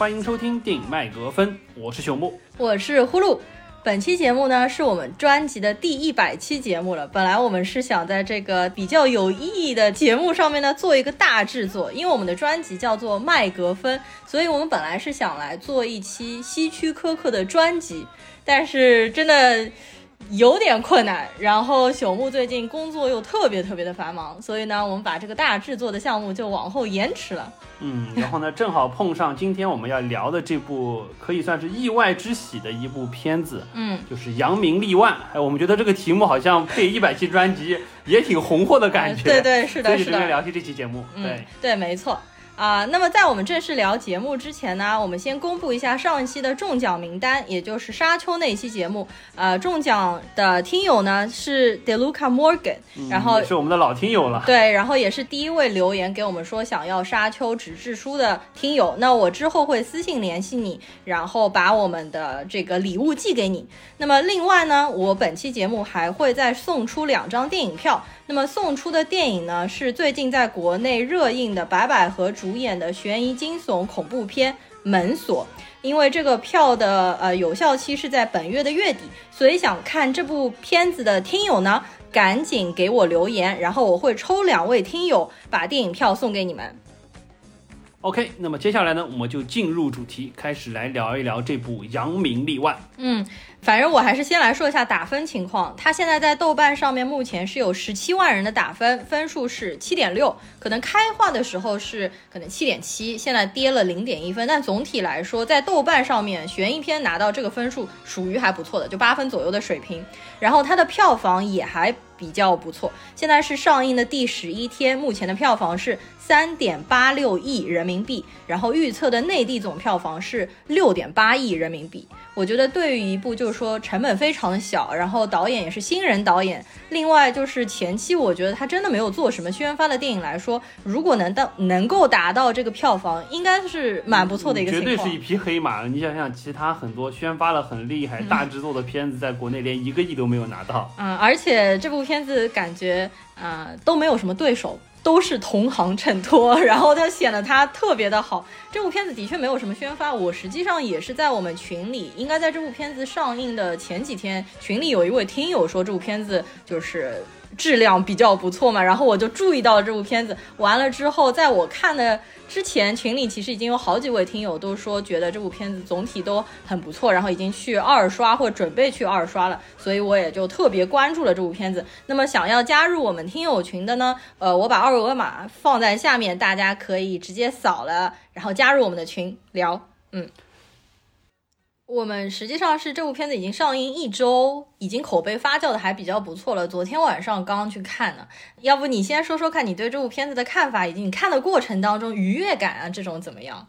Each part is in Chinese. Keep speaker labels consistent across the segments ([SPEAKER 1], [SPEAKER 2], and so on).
[SPEAKER 1] 欢迎收听电影麦格芬，我是朽木，
[SPEAKER 2] 我是呼噜。本期节目呢，是我们专辑的第一百期节目了。本来我们是想在这个比较有意义的节目上面呢，做一个大制作，因为我们的专辑叫做麦格芬，所以我们本来是想来做一期希区柯克的专辑，但是真的。有点困难，然后朽木最近工作又特别特别的繁忙，所以呢，我们把这个大制作的项目就往后延迟了。
[SPEAKER 1] 嗯，然后呢，正好碰上今天我们要聊的这部可以算是意外之喜的一部片子，
[SPEAKER 2] 嗯，
[SPEAKER 1] 就是《扬名立万》。哎，我们觉得这个题目好像配一百期专辑也挺红火的感觉。
[SPEAKER 2] 对 对，是的，是的。
[SPEAKER 1] 所以聊起这期节目，对
[SPEAKER 2] 对，没错。啊，那么在我们正式聊节目之前呢，我们先公布一下上一期的中奖名单，也就是沙丘那一期节目。呃，中奖的听友呢是 Deluca Morgan，然后
[SPEAKER 1] 是我们的老听友了。
[SPEAKER 2] 对，然后也是第一位留言给我们说想要沙丘纸质书的听友。那我之后会私信联系你，然后把我们的这个礼物寄给你。那么另外呢，我本期节目还会再送出两张电影票。那么送出的电影呢，是最近在国内热映的白百合主演的悬疑惊悚恐怖片《门锁》。因为这个票的呃有效期是在本月的月底，所以想看这部片子的听友呢，赶紧给我留言，然后我会抽两位听友把电影票送给你们。
[SPEAKER 1] OK，那么接下来呢，我们就进入主题，开始来聊一聊这部《扬名立万》。
[SPEAKER 2] 嗯。反正我还是先来说一下打分情况。它现在在豆瓣上面目前是有十七万人的打分，分数是七点六。可能开画的时候是可能七点七，现在跌了零点一分。但总体来说，在豆瓣上面悬疑片拿到这个分数属于还不错的，就八分左右的水平。然后它的票房也还比较不错。现在是上映的第十一天，目前的票房是三点八六亿人民币，然后预测的内地总票房是六点八亿人民币。我觉得对于一部就是说成本非常的小，然后导演也是新人导演，另外就是前期我觉得他真的没有做什么宣发的电影来说，如果能到能够达到这个票房，应该是蛮不错的一个
[SPEAKER 1] 情况。绝对是一匹黑马。你想想，其他很多宣发了很厉害、大制作的片子，在国内连一个亿都没有拿到。
[SPEAKER 2] 嗯，而且这部片子感觉啊都没有什么对手。都是同行衬托，然后就显得它特别的好。这部片子的确没有什么宣发，我实际上也是在我们群里，应该在这部片子上映的前几天，群里有一位听友说这部片子就是质量比较不错嘛，然后我就注意到了这部片子。完了之后，在我看的。之前群里其实已经有好几位听友都说觉得这部片子总体都很不错，然后已经去二刷或准备去二刷了，所以我也就特别关注了这部片子。那么想要加入我们听友群的呢，呃，我把二维码放在下面，大家可以直接扫了，然后加入我们的群聊，嗯。我们实际上是这部片子已经上映一周，已经口碑发酵的还比较不错了。昨天晚上刚去看的，要不你先说说看你对这部片子的看法，以及你看的过程当中愉悦感啊这种怎么样？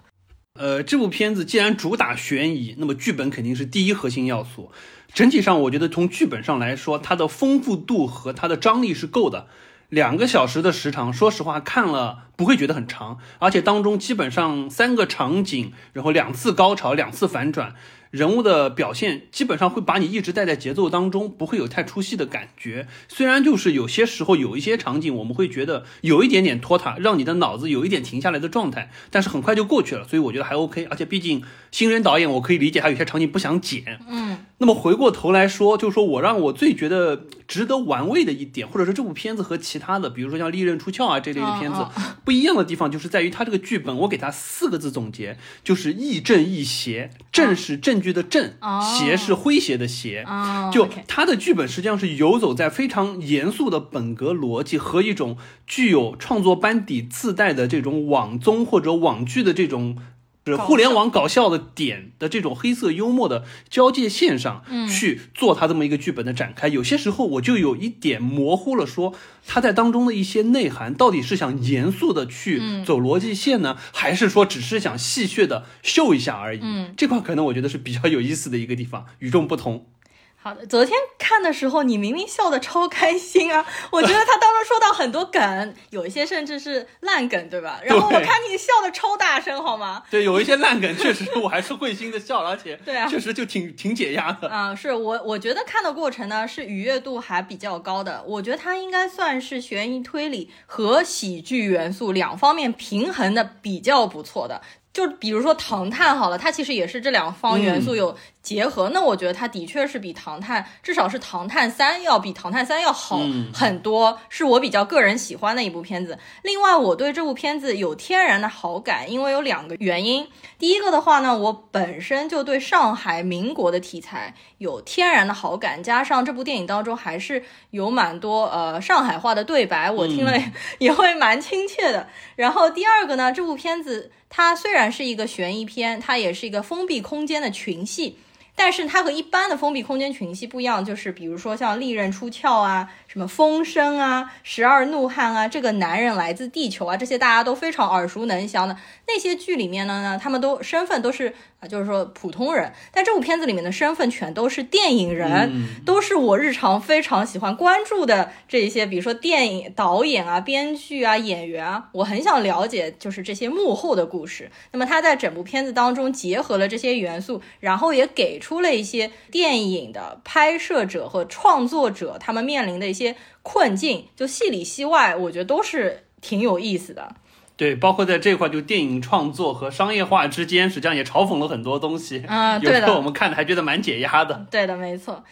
[SPEAKER 1] 呃，这部片子既然主打悬疑，那么剧本肯定是第一核心要素。整体上，我觉得从剧本上来说，它的丰富度和它的张力是够的。两个小时的时长，说实话看了不会觉得很长，而且当中基本上三个场景，然后两次高潮，两次反转。人物的表现基本上会把你一直带在节奏当中，不会有太出戏的感觉。虽然就是有些时候有一些场景，我们会觉得有一点点拖沓，让你的脑子有一点停下来的状态，但是很快就过去了，所以我觉得还 OK。而且毕竟新人导演，我可以理解他有些场景不想剪。
[SPEAKER 2] 嗯。
[SPEAKER 1] 那么回过头来说，就是说我让我最觉得值得玩味的一点，或者说这部片子和其他的，比如说像《利刃出鞘》啊这类的片子不一样的地方，就是在于它这个剧本，我给它四个字总结，就是亦正亦邪。正是证据的正，邪是诙谐的邪。就它的剧本实际上是游走在非常严肃的本格逻辑和一种具有创作班底自带的这种网综或者网剧的这种。是互联网搞笑的点的这种黑色幽默的交界线上去做他这么一个剧本的展开，有些时候我就有一点模糊了，说他在当中的一些内涵到底是想严肃的去走逻辑线呢，还是说只是想戏谑的秀一下而已？
[SPEAKER 2] 嗯，
[SPEAKER 1] 这块可能我觉得是比较有意思的一个地方，与众不同。
[SPEAKER 2] 好的，昨天看的时候你明明笑得超开心啊！我觉得他当中说到很多梗，有一些甚至是烂梗，对吧？然后我看你笑得超大声，好吗？
[SPEAKER 1] 对，有一些烂梗确实我还是会心的笑，而且
[SPEAKER 2] 对啊，
[SPEAKER 1] 确实就挺挺解压的
[SPEAKER 2] 啊。是我我觉得看的过程呢是愉悦度还比较高的，我觉得它应该算是悬疑推理和喜剧元素两方面平衡的比较不错的。就比如说唐探好了，它其实也是这两方元素有结合。那我觉得它的确是比唐探，至少是唐探三要比唐探三要好很多，是我比较个人喜欢的一部片子。另外，我对这部片子有天然的好感，因为有两个原因。第一个的话呢，我本身就对上海民国的题材有天然的好感，加上这部电影当中还是有蛮多呃上海话的对白，我听了 也会蛮亲切的。然后第二个呢，这部片子。它虽然是一个悬疑片，它也是一个封闭空间的群戏，但是它和一般的封闭空间群戏不一样，就是比如说像《利刃出鞘》啊。什么风声啊，十二怒汉啊，这个男人来自地球啊，这些大家都非常耳熟能详的那些剧里面呢，呢他们都身份都是啊，就是说普通人。但这部片子里面的身份全都是电影人，都是我日常非常喜欢关注的这一些，比如说电影导演啊、编剧啊、演员啊，我很想了解就是这些幕后的故事。那么他在整部片子当中结合了这些元素，然后也给出了一些电影的拍摄者和创作者他们面临的一些。些困境，就戏里戏外，我觉得都是挺有意思的。
[SPEAKER 1] 对，包括在这块，就电影创作和商业化之间，实际上也嘲讽了很多东西。
[SPEAKER 2] 嗯，对
[SPEAKER 1] 的，我们看的还觉得蛮解压的。
[SPEAKER 2] 对的，没错。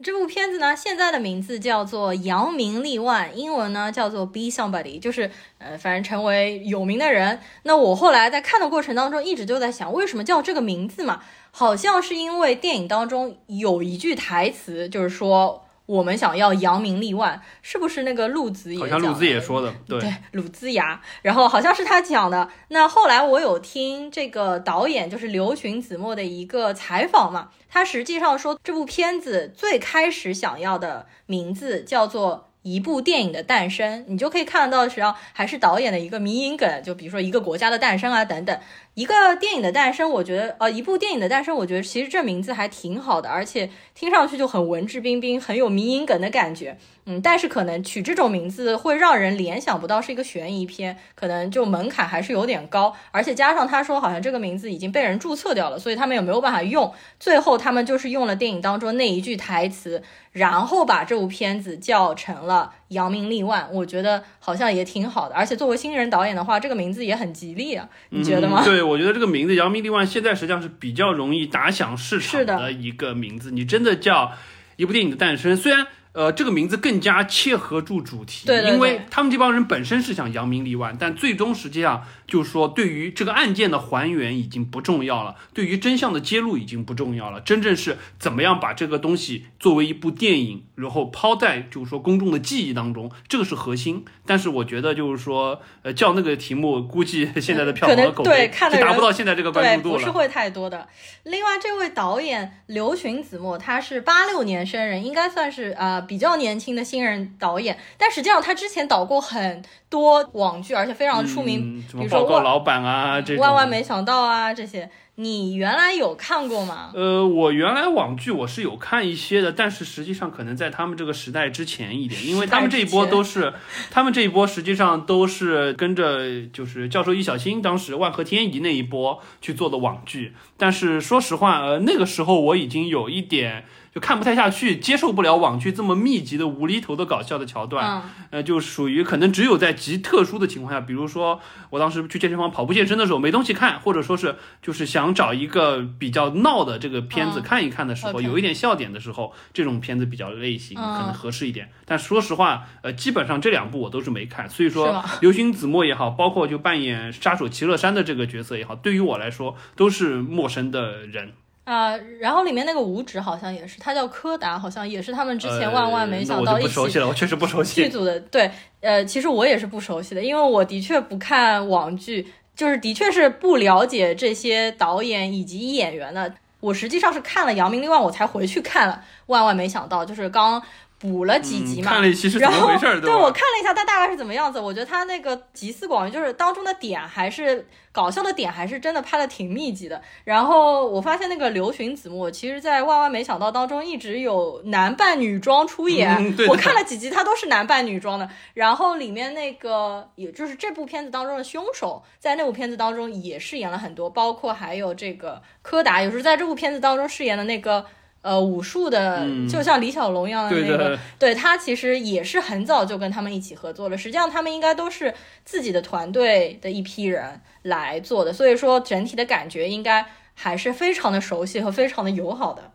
[SPEAKER 2] 这部片子呢，现在的名字叫做《扬名立万》，英文呢叫做《Be Somebody》，就是呃，反正成为有名的人。那我后来在看的过程当中，一直就在想，为什么叫这个名字嘛？好像是因为电影当中有一句台词，就是说。我们想要扬名立万，是不是那个陆子也？
[SPEAKER 1] 好像陆子也说的，对，
[SPEAKER 2] 鲁子牙。然后好像是他讲的。那后来我有听这个导演，就是刘询子墨的一个采访嘛，他实际上说这部片子最开始想要的名字叫做。一部电影的诞生，你就可以看得到，实际上还是导演的一个迷影梗，就比如说一个国家的诞生啊等等。一个电影的诞生，我觉得，呃，一部电影的诞生，我觉得其实这名字还挺好的，而且听上去就很文质彬彬，很有迷影梗的感觉。嗯，但是可能取这种名字会让人联想不到是一个悬疑片，可能就门槛还是有点高，而且加上他说好像这个名字已经被人注册掉了，所以他们也没有办法用。最后他们就是用了电影当中那一句台词。然后把这部片子叫成了《扬名立万》，我觉得好像也挺好的。而且作为新人导演的话，这个名字也很吉利啊，你觉得吗？
[SPEAKER 1] 对，我觉得这个名字《扬名立万》现在实际上是比较容易打响市场的一个名字。你真的叫一部电影的诞生，虽然。呃，这个名字更加切合住主题，因为他们这帮人本身是想扬名立万，但最终实际上就是说，对于这个案件的还原已经不重要了，对于真相的揭露已经不重要了，真正是怎么样把这个东西作为一部电影，然后抛在就是说公众的记忆当中，这个是核心。但是我觉得就是说，呃，叫那个题目，估计现在的票房和口碑是达不到现在这个关注度
[SPEAKER 2] 了，不是会太多的。另外，这位导演刘询子墨，他是八六年生人，应该算是啊。比较年轻的新人导演，但实际上他之前导过很多网剧，而且非常出名，比如说《
[SPEAKER 1] 报告老板》啊，这
[SPEAKER 2] 万万没想到啊这些。你原来有看过吗？
[SPEAKER 1] 呃，我原来网剧我是有看一些的，但是实际上可能在他们这个时代之前一点，因为他们这一波都是，他们这一波实际上都是跟着就是教授易小星当时万合天宜那一波去做的网剧，但是说实话，呃，那个时候我已经有一点。就看不太下去，接受不了网剧这么密集的无厘头的搞笑的桥段，呃，就属于可能只有在极特殊的情况下，比如说我当时去健身房跑步健身的时候没东西看，或者说是就是想找一个比较闹的这个片子看一看的时候，有一点笑点的时候，这种片子比较类型可能合适一点。但说实话，呃，基本上这两部我都是没看，所以说流星子墨也好，包括就扮演杀手齐乐山的这个角色也好，对于我来说都是陌生的人。
[SPEAKER 2] 啊，然后里面那个五指好像也是，他叫柯达，好像也是他们之前万万没想到一起。
[SPEAKER 1] 不熟悉了，我确实不熟悉。
[SPEAKER 2] 剧组的对，呃，其实我也是不熟悉的，因为我的确不看网剧，就是的确是不了解这些导演以及演员的。我实际上是看了《扬名立万》，我才回去看了。万万没想到，就是刚。补了几集嘛，
[SPEAKER 1] 看了一期是怎么回事？
[SPEAKER 2] 对我看了一下，它大概是怎么样子。我觉得它那个集思广益，就是当中的点还是搞笑的点，还是真的拍的挺密集的。然后我发现那个刘询子墨，其实在万万没想到当中一直有男扮女装出演。我看了几集，他都是男扮女装的。然后里面那个，也就是这部片子当中的凶手，在那部片子当中也饰演了很多，包括还有这个柯达，有时候在这部片子当中饰演的那个。呃武术的，就像李小龙一样的那
[SPEAKER 1] 个，
[SPEAKER 2] 对他其实也是很早就跟他们一起合作了。实际上他们应该都是自己的团队的一批人来做的，所以说整体的感觉应该还是非常的熟悉和非常的友好的。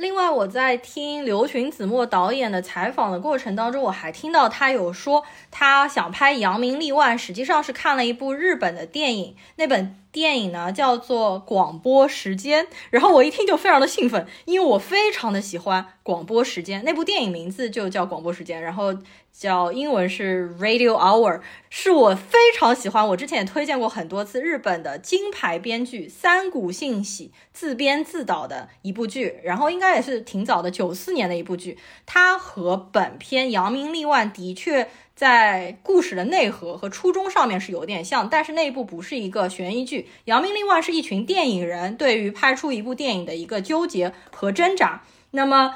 [SPEAKER 2] 另外，我在听刘群子墨导演的采访的过程当中，我还听到他有说，他想拍《扬名立万》，实际上是看了一部日本的电影，那本。电影呢叫做广播时间，然后我一听就非常的兴奋，因为我非常的喜欢广播时间。那部电影名字就叫广播时间，然后叫英文是 Radio Hour，是我非常喜欢。我之前也推荐过很多次日本的金牌编剧三谷幸喜自编自导的一部剧，然后应该也是挺早的，九四年的一部剧。它和本片《扬名立万》的确。在故事的内核和初衷上面是有点像，但是那一部不是一个悬疑剧，《扬名立万》是一群电影人对于拍出一部电影的一个纠结和挣扎。那么，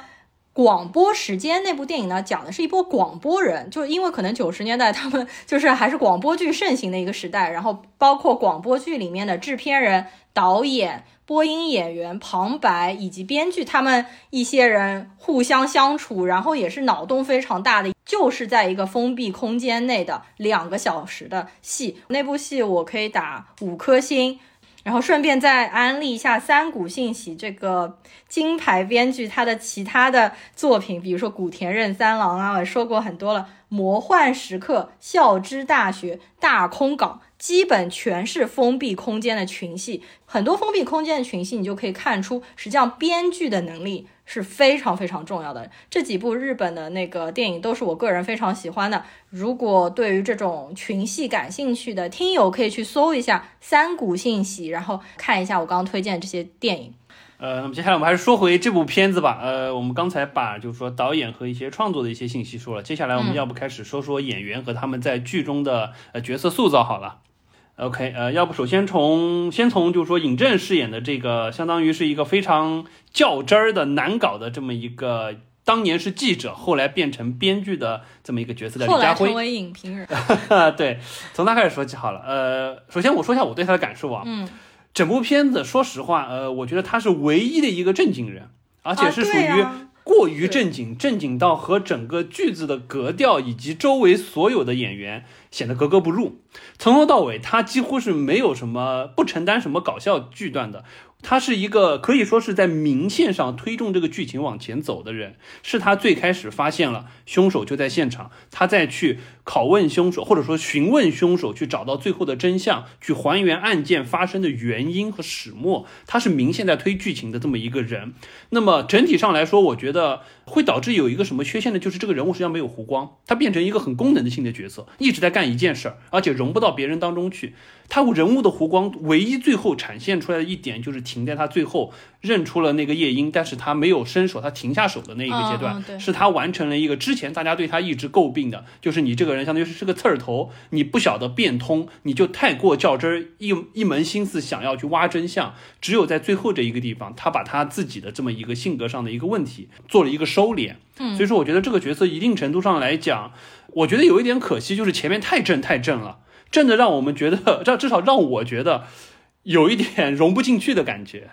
[SPEAKER 2] 广播时间那部电影呢，讲的是一波广播人，就因为可能九十年代他们就是还是广播剧盛行的一个时代，然后包括广播剧里面的制片人、导演。播音演员、旁白以及编剧，他们一些人互相相处，然后也是脑洞非常大的，就是在一个封闭空间内的两个小时的戏。那部戏我可以打五颗星，然后顺便再安利一下三股信喜这个金牌编剧他的其他的作品，比如说古田任三郎啊，我说过很多了，《魔幻时刻》、《校之大学》、《大空港》。基本全是封闭空间的群戏，很多封闭空间的群戏，你就可以看出，实际上编剧的能力是非常非常重要的。这几部日本的那个电影都是我个人非常喜欢的。如果对于这种群戏感兴趣的听友，可以去搜一下三股信息，然后看一下我刚刚推荐的这些电影。
[SPEAKER 1] 呃，那么接下来我们还是说回这部片子吧。呃，我们刚才把就是说导演和一些创作的一些信息说了，接下来我们要不开始说说演员和他们在剧中的呃角色塑造好了。OK，呃，要不首先从先从就是说尹正饰演的这个，相当于是一个非常较真儿的难搞的这么一个，当年是记者，后来变成编剧的这么一个角色的李家辉，
[SPEAKER 2] 成为影评人。
[SPEAKER 1] 对，从他开始说起好了。呃，首先我说一下我对他的感受啊。
[SPEAKER 2] 嗯。
[SPEAKER 1] 整部片子，说实话，呃，我觉得他是唯一的一个正经人，而且是属于。过于正经，正经到和整个句子的格调以及周围所有的演员显得格格不入。从头到尾，他几乎是没有什么不承担什么搞笑剧段的。他是一个可以说是在明线上推动这个剧情往前走的人，是他最开始发现了凶手就在现场，他再去拷问凶手，或者说询问凶手，去找到最后的真相，去还原案件发生的原因和始末。他是明显在推剧情的这么一个人。那么整体上来说，我觉得会导致有一个什么缺陷呢？就是这个人物实际上没有弧光，他变成一个很功能性的角色，一直在干一件事儿，而且融不到别人当中去。他人物的弧光，唯一最后展现出来的一点，就是停在他最后认出了那个夜莺，但是他没有伸手，他停下手的那一个阶段，是他完成了一个之前大家对他一直诟病的，就是你这个人相当于是是个刺儿头，你不晓得变通，你就太过较真儿，一一门心思想要去挖真相，只有在最后这一个地方，他把他自己的这么一个性格上的一个问题做了一个收敛。
[SPEAKER 2] 嗯，
[SPEAKER 1] 所以说我觉得这个角色一定程度上来讲，我觉得有一点可惜，就是前面太正太正了。正的让我们觉得，让至少让我觉得有一点融不进去的感觉。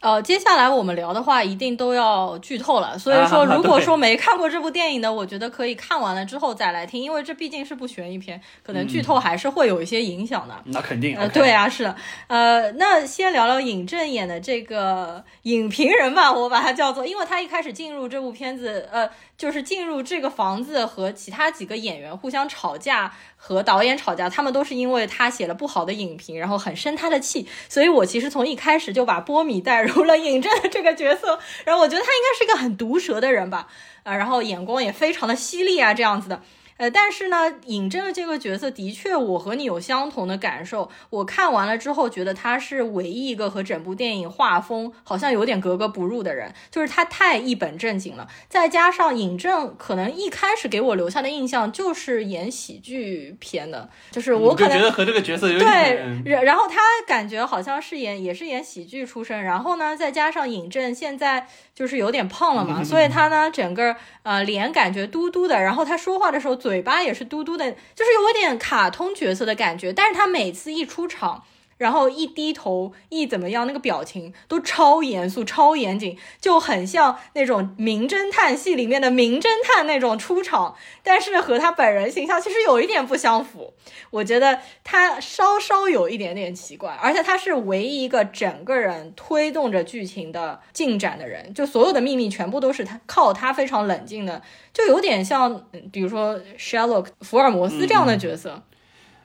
[SPEAKER 2] 呃，接下来我们聊的话，一定都要剧透了。所以说，如果说没看过这部电影的，我觉得可以看完了之后再来听，因为这毕竟是部悬疑片，可能剧透还是会有一些影响的。
[SPEAKER 1] 那肯定。
[SPEAKER 2] 呃，对啊，是的。呃，那先聊聊尹正演的这个影评人吧，我把他叫做，因为他一开始进入这部片子，呃。就是进入这个房子和其他几个演员互相吵架，和导演吵架，他们都是因为他写了不好的影评，然后很生他的气。所以我其实从一开始就把波米带入了尹正这个角色，然后我觉得他应该是一个很毒舌的人吧，啊，然后眼光也非常的犀利啊，这样子的。呃，但是呢，尹正的这个角色的确，我和你有相同的感受。我看完了之后，觉得他是唯一一个和整部电影画风好像有点格格不入的人，就是他太一本正经了。再加上尹正可能一开始给我留下的印象就是演喜剧片的，就是我可能
[SPEAKER 1] 觉得和这个角色有
[SPEAKER 2] 点对，然然后他感觉好像是演也是演喜剧出身，然后呢，再加上尹正现在就是有点胖了嘛，所以他呢整个呃脸感觉嘟嘟的，然后他说话的时候。嘴巴也是嘟嘟的，就是有点卡通角色的感觉。但是他每次一出场，然后一低头一怎么样，那个表情都超严肃、超严谨，就很像那种名侦探戏里面的名侦探那种出场，但是和他本人形象其实有一点不相符。我觉得他稍稍有一点点奇怪，而且他是唯一一个整个人推动着剧情的进展的人，就所有的秘密全部都是他靠他非常冷静的，就有点像比如说 Sherlock 福尔摩斯这样的角色。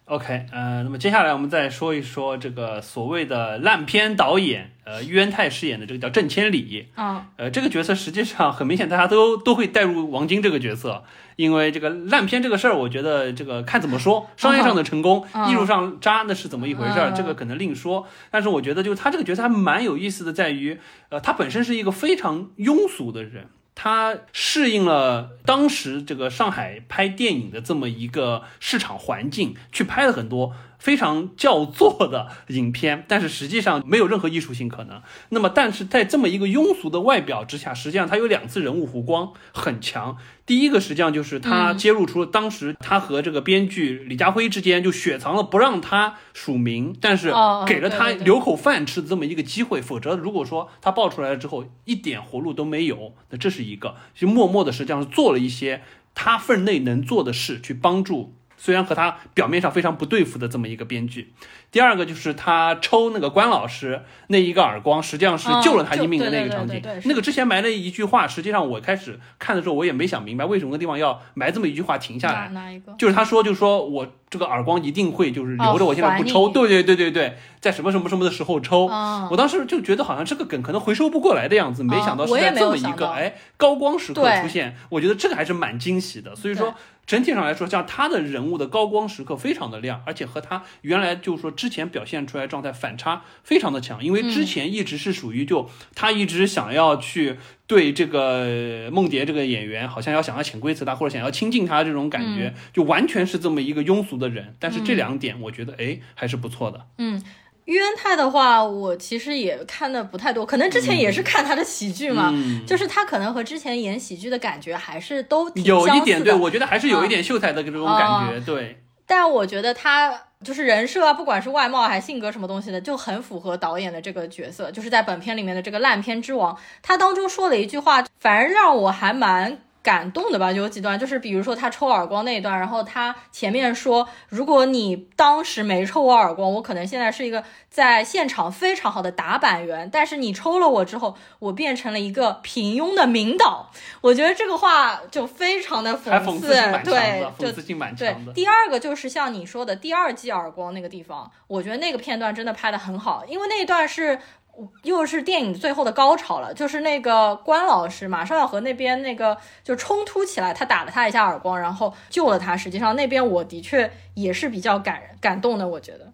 [SPEAKER 1] OK，呃，那么接下来我们再说一说这个所谓的烂片导演，呃，渊太饰演的这个叫郑千里，
[SPEAKER 2] 啊，
[SPEAKER 1] 呃，这个角色实际上很明显，大家都 都会带入王晶这个角色，因为这个烂片这个事儿，我觉得这个看怎么说，商业上的成功，艺术上渣那是怎么一回事儿，这个可能另说。但是我觉得，就是他这个角色还蛮有意思的，在于，呃，他本身是一个非常庸俗的人。他适应了当时这个上海拍电影的这么一个市场环境，去拍了很多。非常叫座的影片，但是实际上没有任何艺术性可能。那么，但是在这么一个庸俗的外表之下，实际上他有两次人物弧光很强。第一个实际上就是他揭露出了当时他和这个编剧李家辉之间就雪藏了不让他署名，但是给了他留口饭吃的这么一个机会。否则，如果说他爆出来了之后一点活路都没有，那这是一个就默默的实际上是做了一些他分内能做的事去帮助。虽然和他表面上非常不对付的这么一个编剧，第二个就是他抽那个关老师那一个耳光，实际上是救了他一命的那个场景。那个之前埋了一句话，实际上我开始看的时候我也没想明白为什么那地方要埋这么一句话停下来。
[SPEAKER 2] 哪一个？
[SPEAKER 1] 就是他说，就是说我这个耳光一定会就是留着，我现在不抽。对对对对对，在什么什么什么的时候抽。我当时就觉得好像这个梗可能回收不过来的样子，没想到是在这么一个哎高光时刻出现。我觉得这个还是蛮惊喜的。所以说。整体上来说，像他的人物的高光时刻非常的亮，而且和他原来就是说之前表现出来状态反差非常的强。因为之前一直是属于就他一直想要去对这个梦蝶这个演员，好像要想要潜规则他，或者想要亲近他这种感觉，就完全是这么一个庸俗的人。但是这两点我觉得哎还是不错的。
[SPEAKER 2] 嗯。于恩泰的话，我其实也看的不太多，可能之前也是看他的喜剧嘛，就是他可能和之前演喜剧的感觉还是都
[SPEAKER 1] 有一点，对我觉得还是有一点秀才的这种感觉，对。
[SPEAKER 2] 但我觉得他就是人设啊，不管是外貌还是性格什么东西的，就很符合导演的这个角色，就是在本片里面的这个烂片之王。他当中说了一句话，反而让我还蛮。感动的吧，有几段，就是比如说他抽耳光那一段，然后他前面说，如果你当时没抽我耳光，我可能现在是一个在现场非常好的打板员，但是你抽了我之后，我变成了一个平庸的名导。我觉得这个话就非常的
[SPEAKER 1] 讽
[SPEAKER 2] 刺，对，
[SPEAKER 1] 讽刺性蛮强
[SPEAKER 2] 的。第二个就是像你说的第二记耳光那个地方，我觉得那个片段真的拍的很好，因为那一段是。又是电影最后的高潮了，就是那个关老师马上要和那边那个就冲突起来，他打了他一下耳光，然后救了他。实际上那边我的确也是比较感人感动的，我觉得。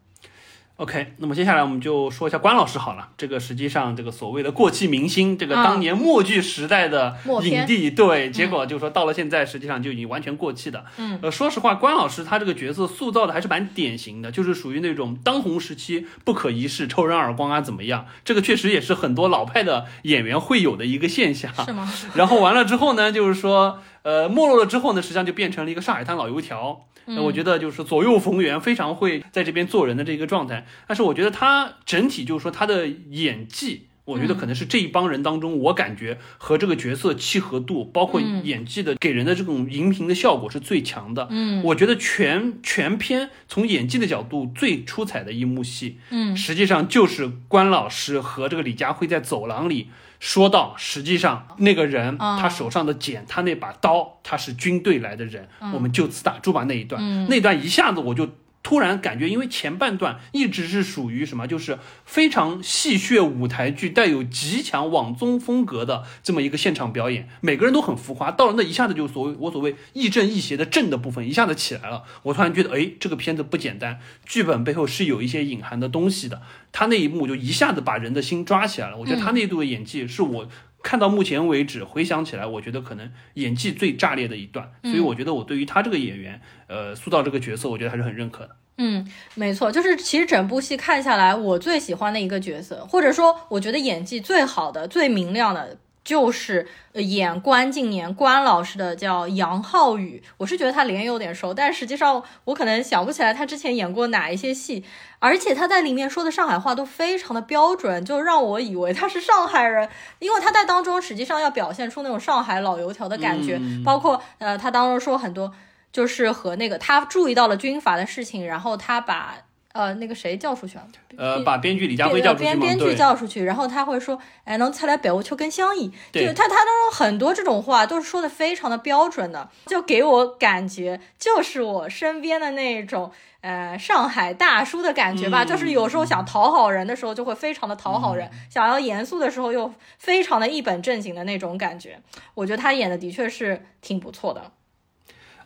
[SPEAKER 1] OK，那么接下来我们就说一下关老师好了。这个实际上，这个所谓的过气明星，这个当年默剧时代的影帝，对，结果就是说到了现在，实际上就已经完全过气的。
[SPEAKER 2] 嗯，
[SPEAKER 1] 呃，说实话，关老师他这个角色塑造的还是蛮典型的，就是属于那种当红时期不可一世，抽人耳光啊怎么样？这个确实也是很多老派的演员会有的一个现象。
[SPEAKER 2] 是吗？
[SPEAKER 1] 然后完了之后呢，就是说，呃，没落了之后呢，实际上就变成了一个上海滩老油条。那我觉得就是左右逢源，非常会在这边做人的这个状态。但是我觉得他整体就是说他的演技，我觉得可能是这一帮人当中，我感觉和这个角色契合度，包括演技的给人的这种荧屏的效果是最强的。
[SPEAKER 2] 嗯，
[SPEAKER 1] 我觉得全全片从演技的角度最出彩的一幕戏，
[SPEAKER 2] 嗯，
[SPEAKER 1] 实际上就是关老师和这个李佳辉在走廊里。说到，实际上那个人他手上的剪，他那把刀，他是军队来的人，我们就此打住吧。那一段，那段一下子我就。突然感觉，因为前半段一直是属于什么，就是非常戏谑舞台剧，带有极强网综风格的这么一个现场表演，每个人都很浮夸。到了那一下子，就所谓我所谓亦正亦邪的正的部分一下子起来了。我突然觉得，哎，这个片子不简单，剧本背后是有一些隐含的东西的。他那一幕就一下子把人的心抓起来了。我觉得他那一度的演技是我看到目前为止回想起来，我觉得可能演技最炸裂的一段。所以我觉得我对于他这个演员。呃，塑造这个角色，我觉得还是很认可的。
[SPEAKER 2] 嗯，没错，就是其实整部戏看下来，我最喜欢的一个角色，或者说我觉得演技最好的、最明亮的。就是演关敬年关老师的叫杨浩宇，我是觉得他脸有点熟，但实际上我可能想不起来他之前演过哪一些戏，而且他在里面说的上海话都非常的标准，就让我以为他是上海人，因为他在当中实际上要表现出那种上海老油条的感觉，包括呃他当中说很多就是和那个他注意到了军阀的事情，然后他把。呃，那个谁叫出去了？
[SPEAKER 1] 呃，把编剧李佳辉叫出去
[SPEAKER 2] 编编剧叫出去，然后他会说：“哎，能猜来北欧秋跟相依。”就他他当中很多这种话都是说的非常的标准的，就给我感觉就是我身边的那种呃上海大叔的感觉吧。就是有时候想讨好人的时候就会非常的讨好人，想要严肃的时候又非常的一本正经的那种感觉。我觉得他演的的确是挺不错的。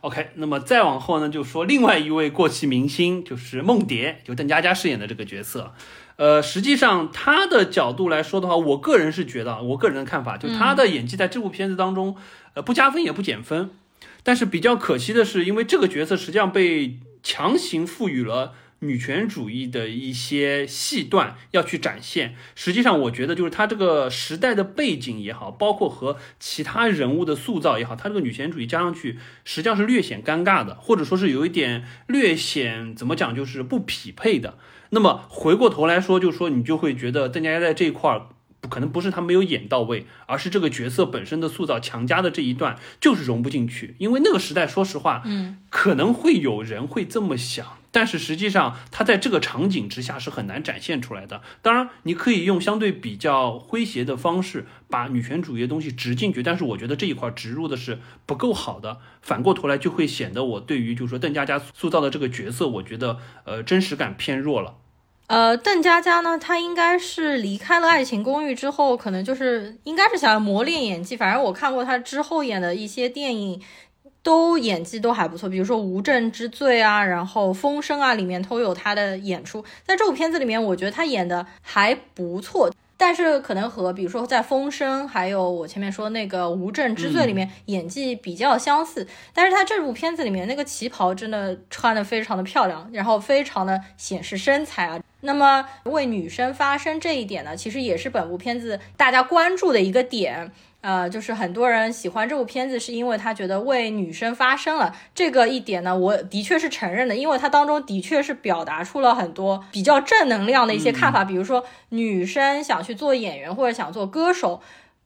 [SPEAKER 1] OK，那么再往后呢，就说另外一位过气明星，就是梦蝶，就邓家佳饰演的这个角色。呃，实际上他的角度来说的话，我个人是觉得，我个人的看法，就他的演技在这部片子当中，呃，不加分也不减分。但是比较可惜的是，因为这个角色实际上被强行赋予了。女权主义的一些细段要去展现，实际上我觉得就是他这个时代的背景也好，包括和其他人物的塑造也好，他这个女权主义加上去，实际上是略显尴尬的，或者说是有一点略显怎么讲，就是不匹配的。那么回过头来说，就是说你就会觉得邓家佳在这一块儿。可能不是他没有演到位，而是这个角色本身的塑造强加的这一段就是融不进去。因为那个时代，说实话，
[SPEAKER 2] 嗯，
[SPEAKER 1] 可能会有人会这么想，但是实际上它在这个场景之下是很难展现出来的。当然，你可以用相对比较诙谐的方式把女权主义的东西植进去，但是我觉得这一块植入的是不够好的。反过头来就会显得我对于就是说邓家佳塑造的这个角色，我觉得呃真实感偏弱了。
[SPEAKER 2] 呃，邓家佳呢，她应该是离开了《爱情公寓》之后，可能就是应该是想要磨练演技。反正我看过她之后演的一些电影，都演技都还不错，比如说《无证之罪》啊，然后《风声》啊，里面都有他的演出。在这部片子里面，我觉得他演的还不错。但是可能和比如说在《风声》还有我前面说那个《无证之罪》里面演技比较相似，但是他这部片子里面那个旗袍真的穿的非常的漂亮，然后非常的显示身材啊。那么为女生发声这一点呢，其实也是本部片子大家关注的一个点。呃，就是很多人喜欢这部片子，是因为他觉得为女生发声了。这个一点呢，我的确是承认的，因为它当中的确是表达出了很多比较正能量的一些看法。比如说，女生想去做演员或者想做歌手，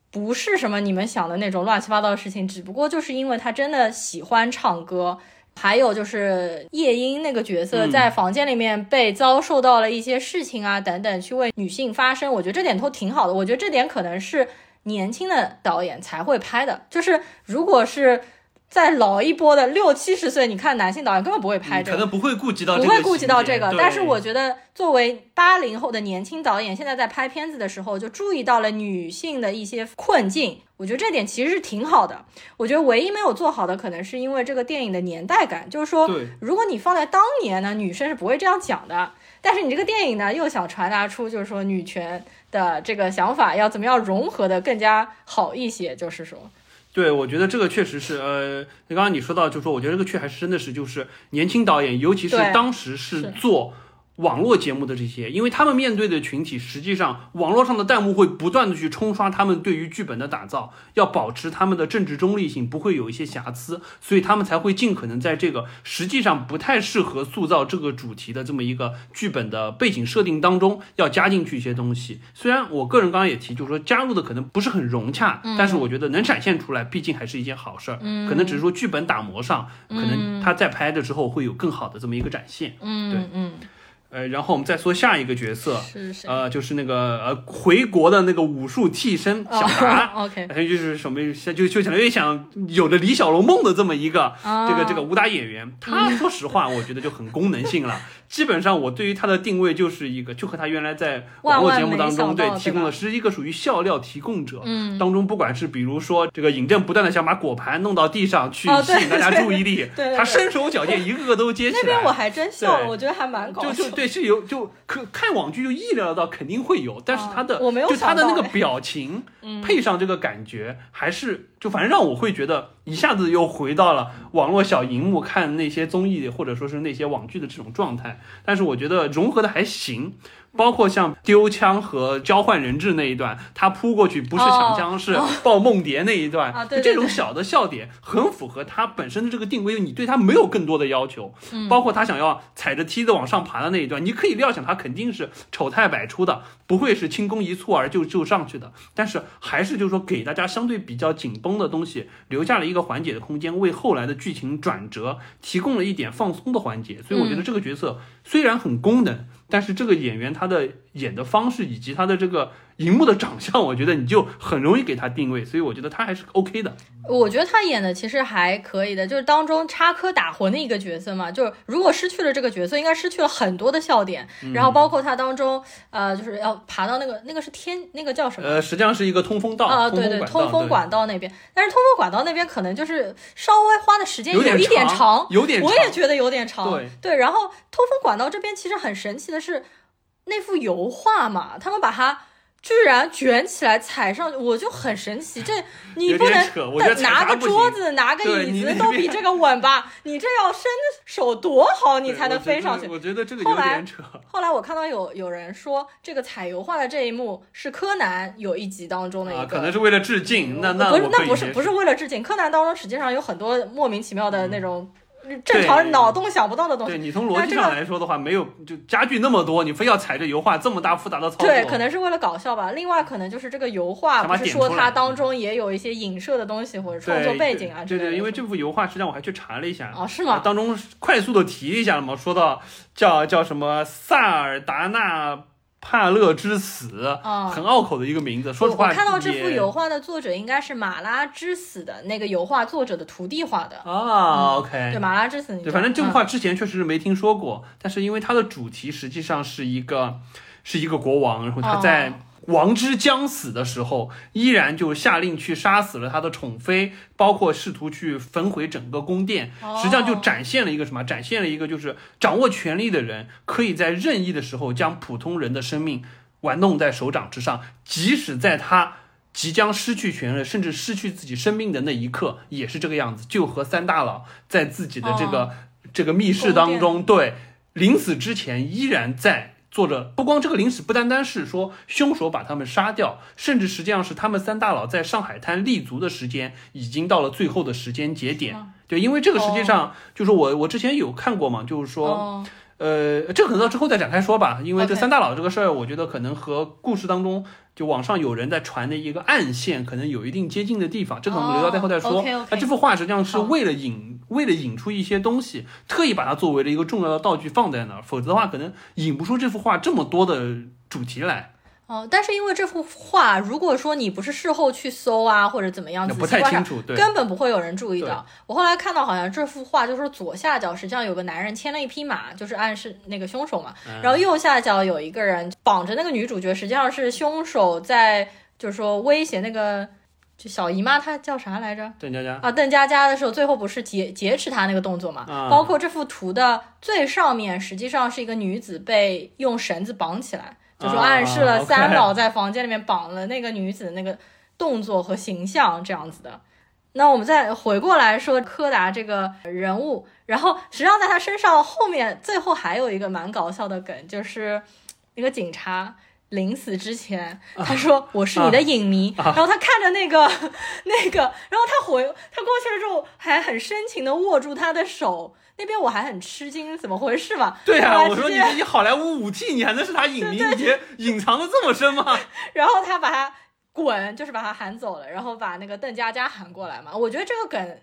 [SPEAKER 2] 不是什么你们想的那种乱七八糟的事情，只不过就是因为她真的喜欢唱歌。还有就是夜莺那个角色在房间里面被遭受到了一些事情啊等等，去为女性发声，我觉得这点都挺好的。我觉得这点可能是。年轻的导演才会拍的，就是如果是在老一波的六七十岁，你看男性导演根本不会拍这
[SPEAKER 1] 个，可能不会顾及到
[SPEAKER 2] 不会顾及到这个。但是我觉得，作为八零后的年轻导演，现在在拍片子的时候就注意到了女性的一些困境，我觉得这点其实是挺好的。我觉得唯一没有做好的，可能是因为这个电影的年代感，就是说，如果你放在当年呢，女生是不会这样讲的。但是你这个电影呢，又想传达出就是说女权。的这个想法要怎么样融合的更加好一些？就是说，
[SPEAKER 1] 对我觉得这个确实是，呃，刚刚你说到，就是说，我觉得这个确还是真的是，就是年轻导演，尤其是当时是做。网络节目的这些，因为他们面对的群体，实际上网络上的弹幕会不断的去冲刷他们对于剧本的打造，要保持他们的政治中立性，不会有一些瑕疵，所以他们才会尽可能在这个实际上不太适合塑造这个主题的这么一个剧本的背景设定当中，要加进去一些东西。虽然我个人刚刚也提，就是说加入的可能不是很融洽，但是我觉得能展现出来，毕竟还是一件好事儿。可能只是说剧本打磨上，可能他在拍的时候会有更好的这么一个展现。
[SPEAKER 2] 嗯，
[SPEAKER 1] 对，
[SPEAKER 2] 嗯。
[SPEAKER 1] 呃，然后我们再说下一个角色，
[SPEAKER 2] 是谁？
[SPEAKER 1] 呃，就是那个呃回国的那个武术替身小达
[SPEAKER 2] ，OK，
[SPEAKER 1] 就是什么，就就相当于想有着李小龙梦的这么一个这个这个武打演员。他说实话，我觉得就很功能性了。基本上我对于他的定位就是一个，就和他原来在网络节目当中对提供的是一个属于笑料提供者。
[SPEAKER 2] 嗯，
[SPEAKER 1] 当中不管是比如说这个尹正不断的想把果盘弄到地上去吸引大家注意力，他身手矫健，一个个都接起来。
[SPEAKER 2] 那边我还真笑了，我觉得还蛮搞
[SPEAKER 1] 笑。就就对，是有就可看网剧就意料到肯定会有，但是他的
[SPEAKER 2] 我没有
[SPEAKER 1] 就他的那个表情配上这个感觉，还是就反正让我会觉得一下子又回到了网络小荧幕看那些综艺或者说是那些网剧的这种状态。但是我觉得融合的还行。包括像丢枪和交换人质那一段，他扑过去不是抢枪是抱梦蝶那一段，就这种小的笑点很符合他本身的这个定位。你对他没有更多的要求，包括他想要踩着梯子往上爬的那一段，你可以料想他肯定是丑态百出的，不会是轻功一蹴而就就上去的。但是还是就是说给大家相对比较紧绷的东西留下了一个缓解的空间，为后来的剧情转折提供了一点放松的环节。所以我觉得这个角色虽然很功能。但是这个演员他的演的方式以及他的这个荧幕的长相，我觉得你就很容易给他定位，所以我觉得他还是 OK 的。
[SPEAKER 2] 我觉得他演的其实还可以的，就是当中插科打诨的一个角色嘛。就是如果失去了这个角色，应该失去了很多的笑点。然后包括他当中，呃，就是要爬到那个那个是天那个叫什么？
[SPEAKER 1] 呃，实际上是一个通风道
[SPEAKER 2] 啊，对对，通风管道那边。但是通风管道那边可能就是稍微花的时间有一点长，
[SPEAKER 1] 有点，
[SPEAKER 2] 我也觉得有点长。
[SPEAKER 1] 对
[SPEAKER 2] 对，然后通风管道这边其实很神奇的是。那幅油画嘛，他们把它居然卷起来踩上去，我就很神奇。这你不能拿个桌子、拿个椅子都比这个稳吧？你这要伸手多好，你才能飞上去。
[SPEAKER 1] 我觉得这个有点扯。
[SPEAKER 2] 后来我看到有有人说，这个踩油画的这一幕是柯南有一集当中的一个，
[SPEAKER 1] 可能是为了致敬。那那
[SPEAKER 2] 不是那不是不是为了致敬，柯南当中实际上有很多莫名其妙的那种。正常脑洞想不到的东西。
[SPEAKER 1] 对你从逻辑上来说的话，没有就家具那么多，你非要踩着油画这么大复杂的操作。
[SPEAKER 2] 对，可能是为了搞笑吧。另外，可能就是这个油画不是说它当中也有一些影射的东西或者创作背景啊
[SPEAKER 1] 对对，因为这幅油画实际上我还去查了一下。
[SPEAKER 2] 哦，是吗？
[SPEAKER 1] 当中快速的提一下了嘛，说到叫叫什么萨尔达纳。帕勒之死，很拗口的一个名字。说实话，
[SPEAKER 2] 我看到这幅油画的作者应该是马拉之死的那个油画作者的徒弟画的
[SPEAKER 1] 啊。OK，
[SPEAKER 2] 对马拉之死，
[SPEAKER 1] 对，反正这幅画之前确实是没听说过，但是因为它的主题实际上是一个是一个国王，然后他在。王之将死的时候，依然就下令去杀死了他的宠妃，包括试图去焚毁整个宫殿。实际上就展现了一个什么？展现了一个就是掌握权力的人可以在任意的时候将普通人的生命玩弄在手掌之上，即使在他即将失去权力，甚至失去自己生命的那一刻，也是这个样子。就和三大佬在自己的这个这个密室当中，对临死之前依然在。做着不光这个临死，不单单是说凶手把他们杀掉，甚至实际上是他们三大佬在上海滩立足的时间已经到了最后的时间节点。对，因为这个实际上就是我我之前有看过嘛，就是说，呃，这可能到之后再展开说吧。因为这三大佬这个事儿，我觉得可能和故事当中就网上有人在传的一个暗线，可能有一定接近的地方。这个我们留到最后再说。那这幅画实际上是为了引。为了引出一些东西，特意把它作为了一个重要的道具放在那儿，否则的话可能引不出这幅画这么多的主题来。
[SPEAKER 2] 哦，但是因为这幅画，如果说你不是事后去搜啊，或者怎么样，
[SPEAKER 1] 不太清楚，
[SPEAKER 2] 根本不会有人注意到。我后来看到好像这幅画就是左下角实际上有个男人牵了一匹马，就是暗示那个凶手嘛。然后右下角有一个人绑着那个女主角，实际上是凶手在就是说威胁那个。就小姨妈她叫啥来着？
[SPEAKER 1] 邓家佳
[SPEAKER 2] 啊，邓家佳的时候，最后不是劫劫持她那个动作嘛？包括这幅图的最上面，实际上是一个女子被用绳子绑起来，就说暗示了三宝在房间里面绑了那个女子的那个动作和形象这样子的。那我们再回过来说柯达这个人物，然后实际上在他身上后面最后还有一个蛮搞笑的梗，就是一个警察。临死之前，他说我是你的影迷，然后他看着那个 那个，然后他回他过去了之后，还很深情的握住他的手，那边我还很吃惊，怎么回事嘛？
[SPEAKER 1] 对啊，我说你你好莱坞五 T，你还能是他影迷？你隐藏的这么深吗？
[SPEAKER 2] 然后他把他滚，就是把他喊走了，然后把那个邓家佳喊过来嘛。我觉得这个梗。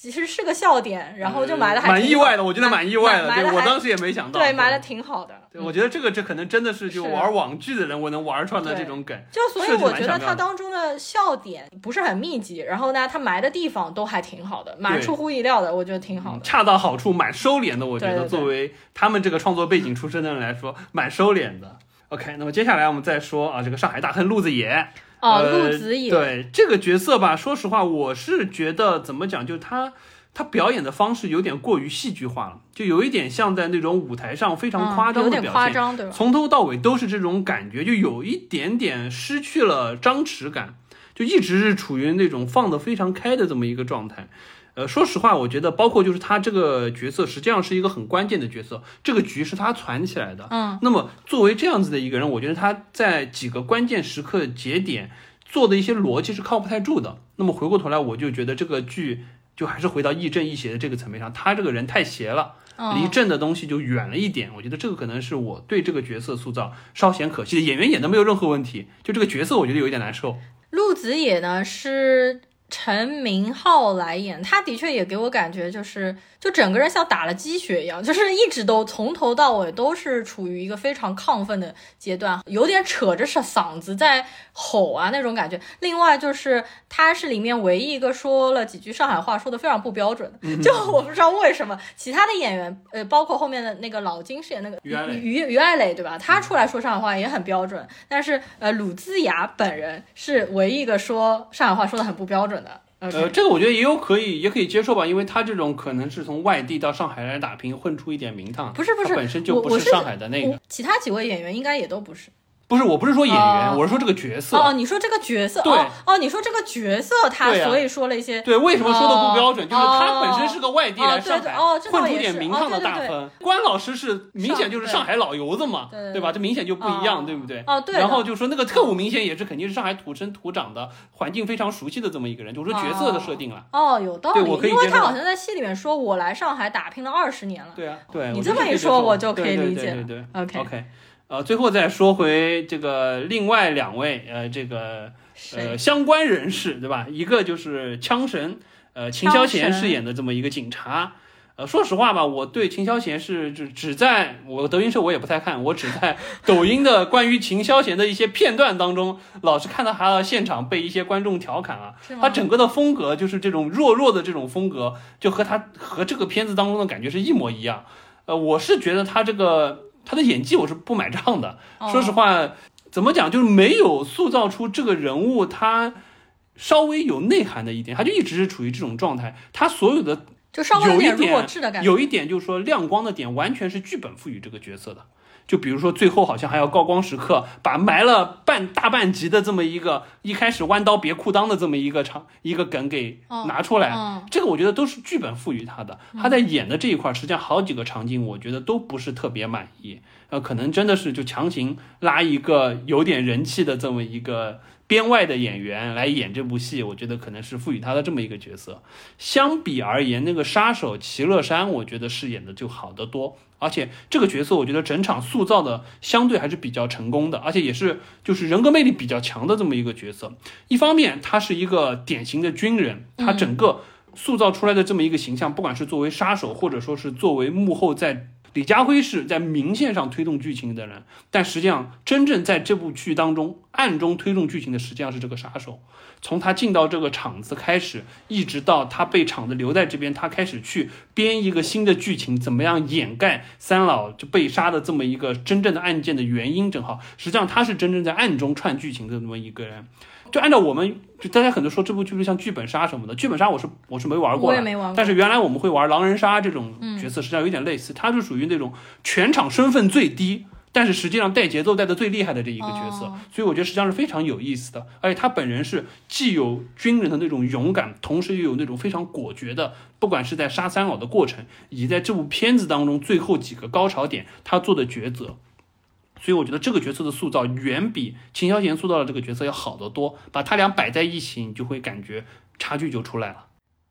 [SPEAKER 2] 其实是个笑点，然后就埋的还
[SPEAKER 1] 蛮意外的，我觉得蛮意外的，对我当时也没想到，
[SPEAKER 2] 对，埋的挺好的。
[SPEAKER 1] 对，我觉得这个这可能真的是就玩网剧的人我能玩出来的这种梗，
[SPEAKER 2] 就所以我觉得它当中的笑点不是很密集，然后呢，它埋的地方都还挺好的，蛮出乎意料的，我觉得挺好的，
[SPEAKER 1] 恰到好处，蛮收敛的。我觉得作为他们这个创作背景出身的人来说，蛮收敛的。OK，那么接下来我们再说啊，这个上海大亨陆子野。
[SPEAKER 2] 哦，陆子野，
[SPEAKER 1] 对这个角色吧，说实话，我是觉得怎么讲，就他。他表演的方式有点过于戏剧化了，就有一点像在那种舞台上非常夸张的表现，
[SPEAKER 2] 夸张对吧？
[SPEAKER 1] 从头到尾都是这种感觉，就有一点点失去了张弛感。就一直是处于那种放得非常开的这么一个状态。呃，说实话，我觉得包括就是他这个角色，实际上是一个很关键的角色，这个局是他攒起来的。
[SPEAKER 2] 嗯，
[SPEAKER 1] 那么作为这样子的一个人，我觉得他在几个关键时刻节点做的一些逻辑是靠不太住的。那么回过头来，我就觉得这个剧就还是回到亦正亦邪的这个层面上，他这个人太邪了，离正的东西就远了一点。我觉得这个可能是我对这个角色塑造稍显可惜的。演员演的没有任何问题，就这个角色我觉得有一点难受。
[SPEAKER 2] 陆子野呢是。陈明昊来演，他的确也给我感觉就是。就整个人像打了鸡血一样，就是一直都从头到尾都是处于一个非常亢奋的阶段，有点扯着嗓嗓子在吼啊那种感觉。另外就是他是里面唯一一个说了几句上海话说的非常不标准的，就我不知道为什么其他的演员，呃，包括后面的那个老金饰演那个
[SPEAKER 1] 于
[SPEAKER 2] 于于爱磊对吧？他出来说上海话也很标准，但是呃鲁兹雅本人是唯一一个说上海话说的很不标准的。
[SPEAKER 1] 呃，这个我觉得也有可以，也可以接受吧，因为他这种可能是从外地到上海来打拼，混出一点名堂。
[SPEAKER 2] 不是不是，
[SPEAKER 1] 本身就不
[SPEAKER 2] 是
[SPEAKER 1] 上海的那个。
[SPEAKER 2] 其他几位演员应该也都不是。
[SPEAKER 1] 不是，我不是说演员，我是说这个角色。
[SPEAKER 2] 哦，你说这个角色，
[SPEAKER 1] 对，
[SPEAKER 2] 哦，你说这个角色，他所以说了一些。
[SPEAKER 1] 对，为什么说的不标准？就是他本身是个外地来上海混出点名堂的大
[SPEAKER 2] 亨。
[SPEAKER 1] 关老师是明显就是上海老油子嘛，
[SPEAKER 2] 对
[SPEAKER 1] 吧？这明显就不一样，对不对？
[SPEAKER 2] 哦，对。
[SPEAKER 1] 然后就说那个特务明显也是肯定是上海土生土长的，环境非常熟悉的这么一个人，就说角色的设定了。
[SPEAKER 2] 哦，有道理。
[SPEAKER 1] 对，我可以
[SPEAKER 2] 因为他好像在戏里面说，我来上海打拼了二十年了。
[SPEAKER 1] 对啊，对。
[SPEAKER 2] 你这么一说，
[SPEAKER 1] 我
[SPEAKER 2] 就可以理解。
[SPEAKER 1] 对对对。
[SPEAKER 2] OK
[SPEAKER 1] OK。呃，最后再说回这个另外两位，呃，这个呃相关人士，对吧？一个就是枪神，呃，秦霄贤饰演的这么一个警察。呃，说实话吧，我对秦霄贤是只只在我德云社我也不太看，我只在抖音的关于秦霄贤的一些片段当中，老是看到他现场被一些观众调侃啊。他整个的风格就是这种弱弱的这种风格，就和他和这个片子当中的感觉是一模一样。呃，我是觉得他这个。他的演技我是不买账的，说实话，怎么讲就是没有塑造出这个人物他稍微有内涵的一点，他就一直是处于这种状态，他所有的
[SPEAKER 2] 就稍微
[SPEAKER 1] 有一点
[SPEAKER 2] 弱智的感
[SPEAKER 1] 觉，有一点就是说亮光的点完全是剧本赋予这个角色的。就比如说，最后好像还要高光时刻，把埋了半大半集的这么一个一开始弯刀别裤裆的这么一个场一个梗给拿出来，这个我觉得都是剧本赋予他的。他在演的这一块，实际上好几个场景，我觉得都不是特别满意。呃，可能真的是就强行拉一个有点人气的这么一个。编外的演员来演这部戏，我觉得可能是赋予他的这么一个角色。相比而言，那个杀手齐乐山，我觉得饰演的就好得多。而且这个角色，我觉得整场塑造的相对还是比较成功的，而且也是就是人格魅力比较强的这么一个角色。一方面，他是一个典型的军人，他整个塑造出来的这么一个形象，不管是作为杀手，或者说是作为幕后在。李家辉是在明线上推动剧情的人，但实际上真正在这部剧当中暗中推动剧情的，实际上是这个杀手。从他进到这个厂子开始，一直到他被厂子留在这边，他开始去编一个新的剧情，怎么样掩盖三老就被杀的这么一个真正的案件的原因？正好，实际上他是真正在暗中串剧情的这么一个人。就按照我们，就大家很多说这部剧就像剧本杀什么的，剧本杀我是我是没玩过，
[SPEAKER 2] 我也没玩过。
[SPEAKER 1] 但是原来我们会玩狼人杀这种角色，实际上有点类似，他是属于那种全场身份最低，但是实际上带节奏带的最厉害的这一个角色，所以我觉得实际上是非常有意思的。而且他本人是既有军人的那种勇敢，同时又有那种非常果决的，不管是在杀三老的过程，以及在这部片子当中最后几个高潮点他做的抉择。所以我觉得这个角色的塑造远比秦霄贤塑造的这个角色要好得多。把他俩摆在一起，你就会感觉差距就出来了。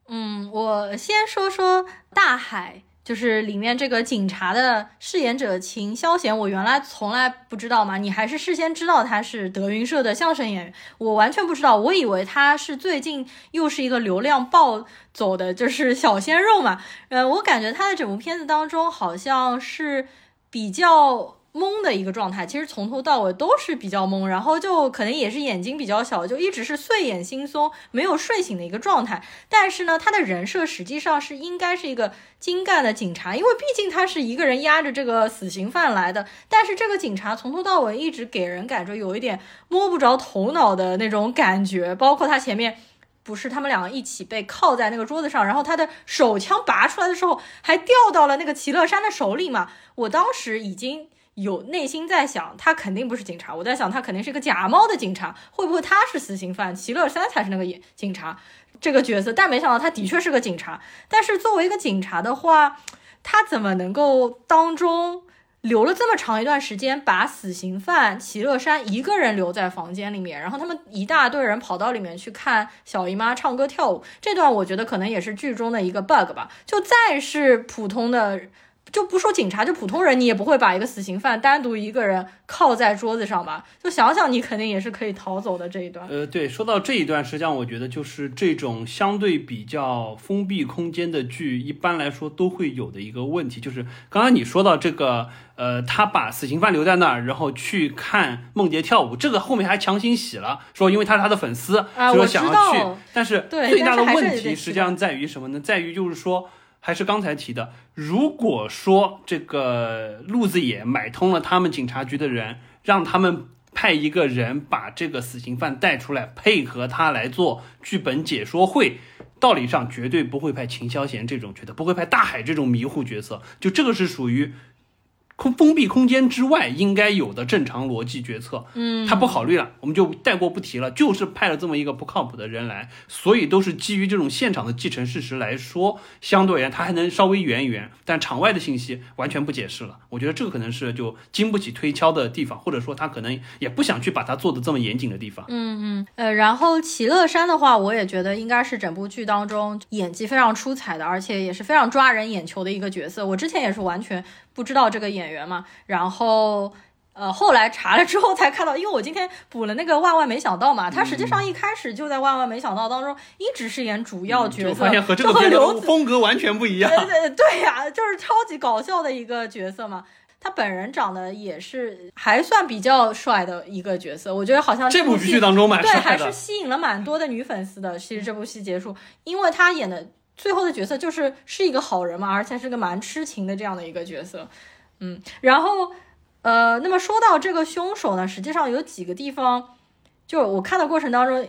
[SPEAKER 2] 嗯，我先说说大海，就是里面这个警察的饰演者秦霄贤。我原来从来不知道嘛，你还是事先知道他是德云社的相声演员，我完全不知道，我以为他是最近又是一个流量暴走的，就是小鲜肉嘛。呃，我感觉他在整部片子当中好像是比较。懵的一个状态，其实从头到尾都是比较懵，然后就可能也是眼睛比较小，就一直是睡眼惺忪、没有睡醒的一个状态。但是呢，他的人设实际上是应该是一个精干的警察，因为毕竟他是一个人压着这个死刑犯来的。但是这个警察从头到尾一直给人感觉有一点摸不着头脑的那种感觉，包括他前面不是他们两个一起被铐在那个桌子上，然后他的手枪拔出来的时候还掉到了那个齐乐山的手里嘛？我当时已经。有内心在想，他肯定不是警察。我在想，他肯定是一个假冒的警察，会不会他是死刑犯？齐乐山才是那个演警察这个角色。但没想到他的确是个警察。但是作为一个警察的话，他怎么能够当中？留了这么长一段时间，把死刑犯齐乐山一个人留在房间里面，然后他们一大堆人跑到里面去看小姨妈唱歌跳舞，这段我觉得可能也是剧中的一个 bug 吧。就再是普通的。就不说警察，就普通人，你也不会把一个死刑犯单独一个人靠在桌子上吧？就想想，你肯定也是可以逃走的这一段。
[SPEAKER 1] 呃，对，说到这一段，实际上我觉得就是这种相对比较封闭空间的剧，一般来说都会有的一个问题，就是刚刚你说到这个，呃，他把死刑犯留在那儿，然后去看梦洁跳舞，这个后面还强行洗了，说因为他是他的粉丝，所以想要去。但是最大的问题实际上在于什么呢？在于就是说。还是刚才提的，如果说这个路子野买通了他们警察局的人，让他们派一个人把这个死刑犯带出来，配合他来做剧本解说会，道理上绝对不会派秦霄贤这种角色，不会派大海这种迷糊角色，就这个是属于。空封闭空间之外应该有的正常逻辑决策，
[SPEAKER 2] 嗯，
[SPEAKER 1] 他不考虑了，我们就带过不提了，就是派了这么一个不靠谱的人来，所以都是基于这种现场的继承事实来说，相对而言他还能稍微圆一圆，但场外的信息完全不解释了。我觉得这个可能是就经不起推敲的地方，或者说他可能也不想去把它做的这么严谨的地方。
[SPEAKER 2] 嗯嗯，呃，然后齐乐山的话，我也觉得应该是整部剧当中演技非常出彩的，而且也是非常抓人眼球的一个角色。我之前也是完全。不知道这个演员嘛？然后，呃，后来查了之后才看到，因为我今天补了那个万万没想到嘛，他实际上一开始就在万万没想到当中一直是演主要角色，
[SPEAKER 1] 发现和这个风格完全不一样。
[SPEAKER 2] 对对对呀，就是超级搞笑的一个角色嘛。他本人长得也是还算比较帅的一个角色，我觉得好像
[SPEAKER 1] 这部剧当中蛮
[SPEAKER 2] 对，还是吸引了蛮多的女粉丝的。其实这部戏结束，因为他演的。最后的角色就是是一个好人嘛，而且是个蛮痴情的这样的一个角色，嗯，然后，呃，那么说到这个凶手呢，实际上有几个地方，就我看的过程当中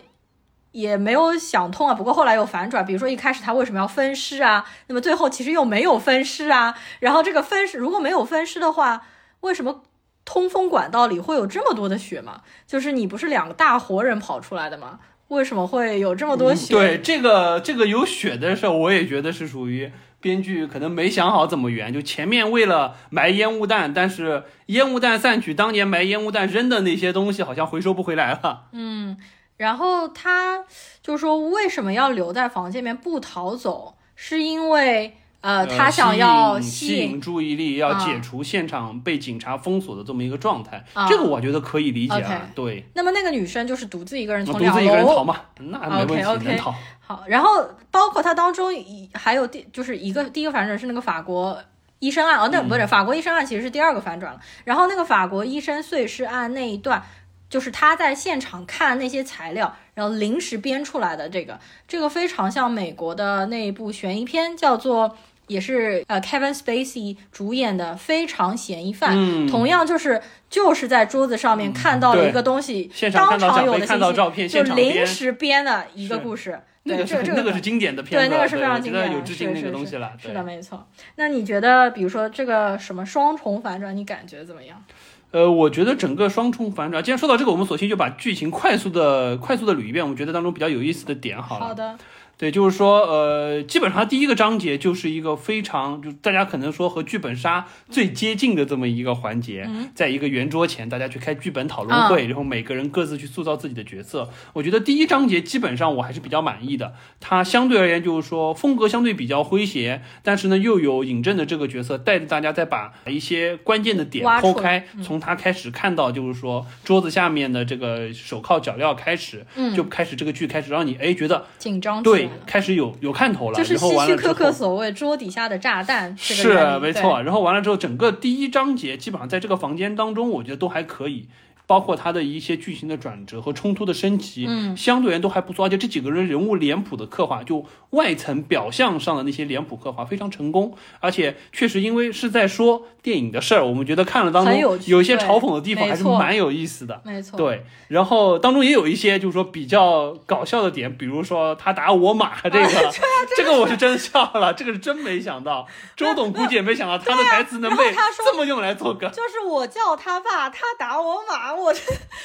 [SPEAKER 2] 也没有想通啊。不过后来有反转，比如说一开始他为什么要分尸啊？那么最后其实又没有分尸啊。然后这个分尸如果没有分尸的话，为什么通风管道里会有这么多的血嘛？就是你不是两个大活人跑出来的吗？为什么会有这么多血？
[SPEAKER 1] 对这个这个有血的事儿，我也觉得是属于编剧可能没想好怎么圆。就前面为了埋烟雾弹，但是烟雾弹散去，当年埋烟雾弹扔的那些东西好像回收不回来了。
[SPEAKER 2] 嗯，然后他就说为什么要留在房间里面不逃走？是因为。呃，他想要
[SPEAKER 1] 吸引注意力，要解除现场被警察封锁的这么一个状态，
[SPEAKER 2] 啊、
[SPEAKER 1] 这个我觉得可以理解啊。对，
[SPEAKER 2] 那么那个女生就是独自一个人从
[SPEAKER 1] 两楼逃嘛，那没问
[SPEAKER 2] 题，
[SPEAKER 1] 能逃。
[SPEAKER 2] 好，然后包括他当中还有第就是一个第一个反转是那个法国医生案，哦，那不是法国医生案，其实是第二个反转了。然后那个法国医生碎尸案那一段。就是他在现场看那些材料，然后临时编出来的这个，这个非常像美国的那一部悬疑片，叫做也是呃 Kevin Spacey 主演的《非常嫌疑犯》，同样就是就是在桌子上面看到了一个东西，当场有的信息，就临时编的一个故事。对，这这
[SPEAKER 1] 个是经典的片子，
[SPEAKER 2] 对，那个是非常经典，
[SPEAKER 1] 有致敬那个东西
[SPEAKER 2] 了。是的，没错。那你觉得，比如说这个什么双重反转，你感觉怎么样？
[SPEAKER 1] 呃，我觉得整个双重反转，既然说到这个，我们索性就把剧情快速的、快速的捋一遍。我们觉得当中比较有意思的点，好了。
[SPEAKER 2] 好的。
[SPEAKER 1] 对，就是说，呃，基本上第一个章节就是一个非常，就大家可能说和剧本杀最接近的这么一个环节，在一个圆桌前，大家去开剧本讨论会，然后每个人各自去塑造自己的角色。我觉得第一章节基本上我还是比较满意的，它相对而言就是说风格相对比较诙谐，但是呢又有尹正的这个角色带着大家再把一些关键的点剖开，从他开始看到就是说桌子下面的这个手铐脚镣开始，就开始这个剧开始让你哎觉得
[SPEAKER 2] 紧张
[SPEAKER 1] 对。开始有有看头了，
[SPEAKER 2] 就是
[SPEAKER 1] 希区
[SPEAKER 2] 柯克所谓桌底下的炸弹，
[SPEAKER 1] 是没错。然后完了之后，整个第一章节基本上在这个房间当中，我觉得都还可以。包括他的一些剧情的转折和冲突的升级，
[SPEAKER 2] 嗯，
[SPEAKER 1] 相对而言都还不错。而且这几个人人物脸谱的刻画，就外层表象上的那些脸谱刻画非常成功。而且确实因为是在说电影的事儿，我们觉得看了当中
[SPEAKER 2] 有
[SPEAKER 1] 有一些嘲讽的地方，还是蛮有意思的。
[SPEAKER 2] 没错，
[SPEAKER 1] 对。然后当中也有一些就是说比较搞笑的点，比如说他打我马这个，这个我是真笑了，这个是真没想到。周董估计也没想到他的台词能被这么用来做梗。
[SPEAKER 2] 就是我叫他爸，他打我马，我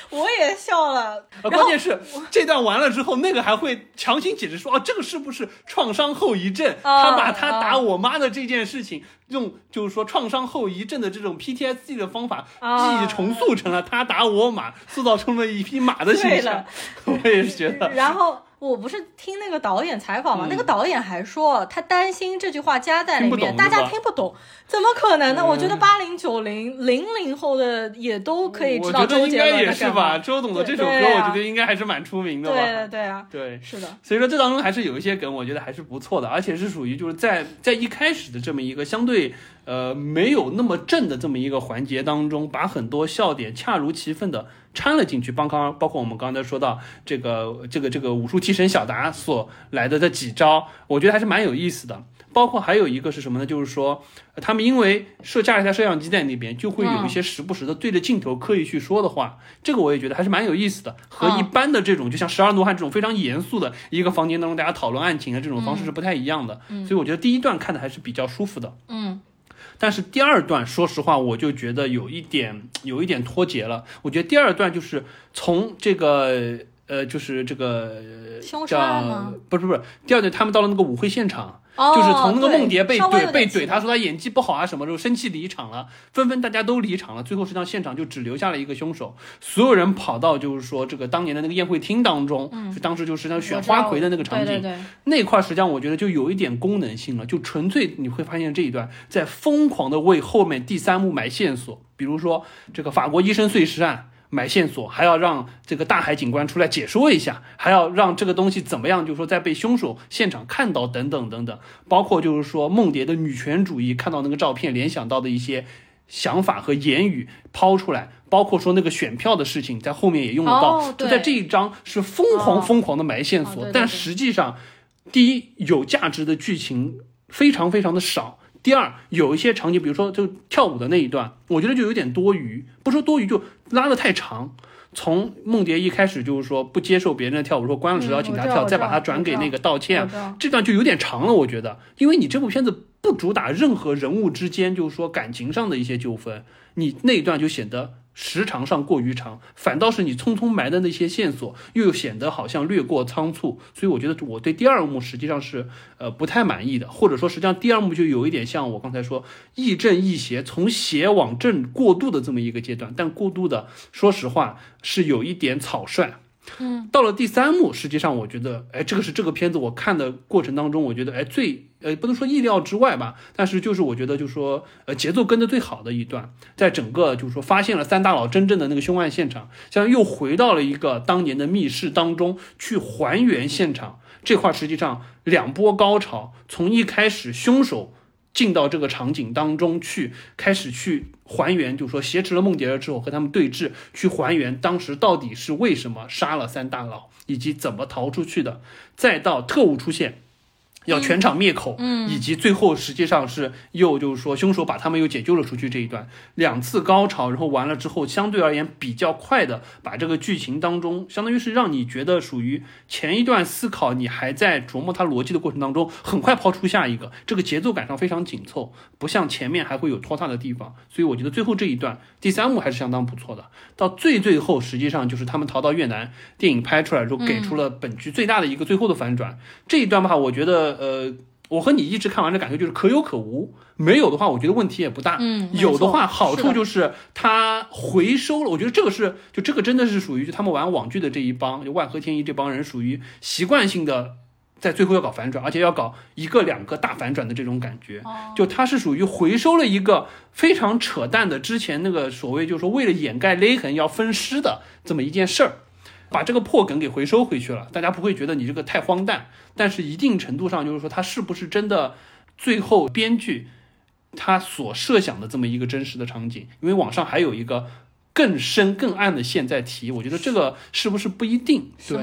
[SPEAKER 2] 我也笑了。
[SPEAKER 1] 关键是这段完了之后，那个还会强行解释说，哦，这个是不是创伤后遗症？他把他打我妈的这件事情，用就是说创伤后遗症的这种 PTSD 的方法，记忆重塑成了他打我马，塑造成了一匹马的形象。我也是觉得。
[SPEAKER 2] 然后。我不是听那个导演采访嘛，那个导演还说他担心这句话加在里面，大家听不懂，怎么可能呢？我觉得八零九零零零后的也都可以知道周杰伦
[SPEAKER 1] 应该也是吧？周董的这首歌，我觉得应该还是蛮出名的吧？
[SPEAKER 2] 对对啊，
[SPEAKER 1] 对，
[SPEAKER 2] 是的。
[SPEAKER 1] 所以说这当中还是有一些梗，我觉得还是不错的，而且是属于就是在在一开始的这么一个相对呃没有那么正的这么一个环节当中，把很多笑点恰如其分的。掺了进去，包刚包括我们刚才说到这个这个这个武术替身小达所来的这几招，我觉得还是蛮有意思的。包括还有一个是什么呢？就是说他们因为设架了一台摄像机在那边，就会有一些时不时的对着镜头刻意去说的话，这个我也觉得还是蛮有意思的。和一般的这种就像十二罗汉这种非常严肃的一个房间当中大家讨论案情的这种方式是不太一样的。所以我觉得第一段看的还是比较舒服的。
[SPEAKER 2] 嗯。
[SPEAKER 1] 但是第二段，说实话，我就觉得有一点，有一点脱节了。我觉得第二段就是从这个，呃，就是这个
[SPEAKER 2] 凶杀吗？
[SPEAKER 1] 不是不是，第二段他们到了那个舞会现场。就是从那个梦蝶被怼被怼，他说他演技不好啊什么，就生气离场了，纷纷大家都离场了，最后实际上现场就只留下了一个凶手，所有人跑到就是说这个当年的那个宴会厅当中，就当时就实际上选花魁的那个场景，那块实际上我觉得就有一点功能性了，就纯粹你会发现这一段在疯狂的为后面第三幕埋线索，比如说这个法国医生碎尸案。买线索，还要让这个大海警官出来解说一下，还要让这个东西怎么样？就是说，在被凶手现场看到等等等等，包括就是说梦蝶的女权主义，看到那个照片联想到的一些想法和言语抛出来，包括说那个选票的事情，在后面也用得到。就在这一章是疯狂疯狂的埋线索，但实际上，第一有价值的剧情非常非常的少。第二，有一些场景，比如说就跳舞的那一段，我觉得就有点多余，不说多余，就拉得太长。从梦蝶一开始就是说不接受别人的跳舞，说关了指导请他跳，再把他转给那个道歉，这段就有点长了，我觉得，因为你这部片子不主打任何人物之间就是说感情上的一些纠纷，你那一段就显得。时长上过于长，反倒是你匆匆埋的那些线索，又显得好像略过仓促，所以我觉得我对第二幕实际上是呃不太满意的，或者说实际上第二幕就有一点像我刚才说亦正亦邪，从邪往正过渡的这么一个阶段，但过渡的说实话是有一点草率。
[SPEAKER 2] 嗯，
[SPEAKER 1] 到了第三幕，实际上我觉得，哎，这个是这个片子我看的过程当中，我觉得，哎，最，呃，不能说意料之外吧，但是就是我觉得，就是说，呃，节奏跟的最好的一段，在整个就是说发现了三大佬真正的那个凶案现场，像又回到了一个当年的密室当中去还原现场这块，实际上两波高潮，从一开始凶手。进到这个场景当中去，开始去还原，就是说挟持了梦蝶之后和他们对峙，去还原当时到底是为什么杀了三大佬，以及怎么逃出去的，再到特务出现。要全场灭口，
[SPEAKER 2] 嗯，
[SPEAKER 1] 以及最后实际上是又就是说凶手把他们又解救了出去这一段。两次高潮，然后完了之后相对而言比较快的把这个剧情当中相当于是让你觉得属于前一段思考你还在琢磨它逻辑的过程当中，很快抛出下一个，这个节奏感上非常紧凑，不像前面还会有拖沓的地方，所以我觉得最后这一段第三幕还是相当不错的。到最最后实际上就是他们逃到越南，电影拍出来之后给出了本剧最大的一个最后的反转，这一段吧，我觉得。呃，我和你一直看完的感觉就是可有可无，没有的话，我觉得问题也不大。
[SPEAKER 2] 嗯，
[SPEAKER 1] 有的话，好处就是它回收了。我觉得这个是，就这个真的是属于就他们玩网剧的这一帮，就万和天一这帮人，属于习惯性的在最后要搞反转，而且要搞一个两个大反转的这种感觉。就它是属于回收了一个非常扯淡的之前那个所谓就是说为了掩盖勒痕要分尸的这么一件事儿。把这个破梗给回收回去了，大家不会觉得你这个太荒诞，但是一定程度上就是说，它是不是真的？最后编剧他所设想的这么一个真实的场景，因为网上还有一个更深更暗的线在提。我觉得这个是不是不一定？对。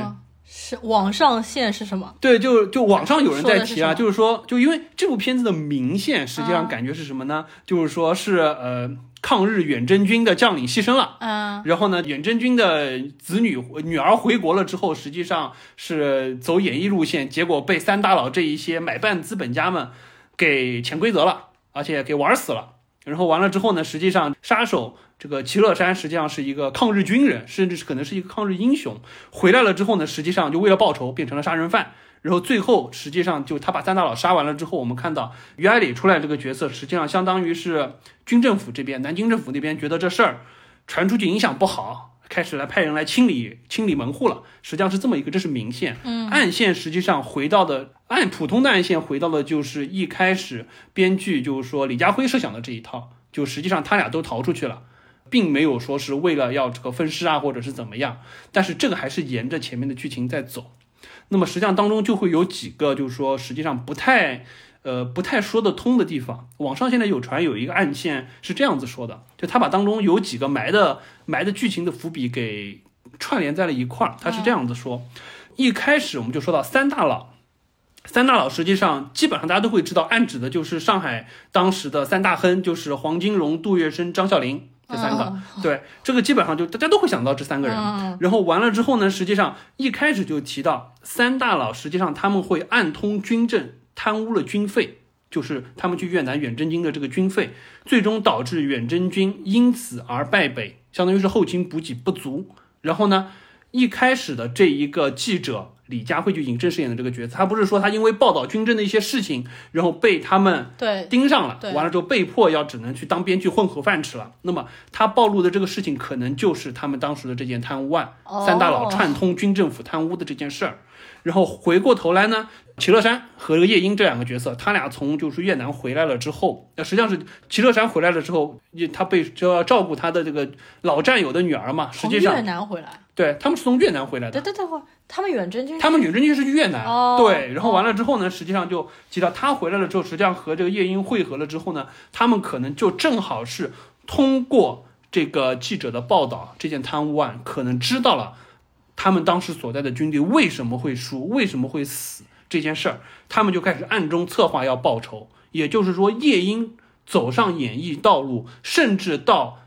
[SPEAKER 2] 是网上线是什么？
[SPEAKER 1] 对，就就网上有人在提
[SPEAKER 2] 啊，
[SPEAKER 1] 就是说，就因为这部片子的明线，实际上感觉是什么呢？就是说是呃，抗日远征军的将领牺牲了，
[SPEAKER 2] 嗯，
[SPEAKER 1] 然后呢，远征军的子女女儿回国了之后，实际上是走演艺路线，结果被三大佬这一些买办资本家们给潜规则了，而且给玩死了。然后完了之后呢，实际上杀手。这个齐乐山实际上是一个抗日军人，甚至是可能是一个抗日英雄。回来了之后呢，实际上就为了报仇变成了杀人犯。然后最后实际上就他把三大佬杀完了之后，我们看到于爱里出来这个角色，实际上相当于是军政府这边，南京政府那边觉得这事儿传出去影响不好，开始来派人来清理清理门户了。实际上是这么一个，这是明线。
[SPEAKER 2] 嗯，
[SPEAKER 1] 暗线实际上回到的按普通的暗线回到的就是一开始编剧就是说李家辉设想的这一套，就实际上他俩都逃出去了。并没有说是为了要这个分尸啊，或者是怎么样，但是这个还是沿着前面的剧情在走。那么实际上当中就会有几个，就是说实际上不太，呃，不太说得通的地方。网上现在有传有一个暗线是这样子说的，就他把当中有几个埋的埋的剧情的伏笔给串联在了一块儿。他是这样子说，一开始我们就说到三大佬，三大佬实际上基本上大家都会知道，暗指的就是上海当时的三大亨，就是黄金荣、杜月笙、张啸林。这三个，对这个基本上就大家都会想到这三个人。然后完了之后呢，实际上一开始就提到三大佬，实际上他们会暗通军政，贪污了军费，就是他们去越南远征军的这个军费，最终导致远征军因此而败北，相当于是后勤补给不足。然后呢，一开始的这一个记者。李佳慧就尹正饰演的这个角色，他不是说他因为报道军政的一些事情，然后被他们
[SPEAKER 2] 对
[SPEAKER 1] 盯上了，
[SPEAKER 2] 对，
[SPEAKER 1] 完了之后被迫要只能去当编剧混口饭吃了。那么他暴露的这个事情，可能就是他们当时的这件贪污案，三大佬串通军政府贪污的这件事儿。然后回过头来呢，齐乐山和这个叶英这两个角色，他俩从就是越南回来了之后，那实际上是齐乐山回来了之后，他被就要照顾他的这个老战友的女儿嘛。实际上
[SPEAKER 2] 越南回来，
[SPEAKER 1] 对他们是从越南回来的。
[SPEAKER 2] 对对对，他们远征军，
[SPEAKER 1] 他们远征军是越南。
[SPEAKER 2] 哦。
[SPEAKER 1] 对，然后完了之后呢，实际上就提到他回来了之后，实际上和这个夜莺汇合了之后呢，他们可能就正好是通过这个记者的报道，这件贪污案，可能知道了。他们当时所在的军队为什么会输？为什么会死？这件事儿，他们就开始暗中策划要报仇。也就是说，夜莺走上演艺道路，甚至到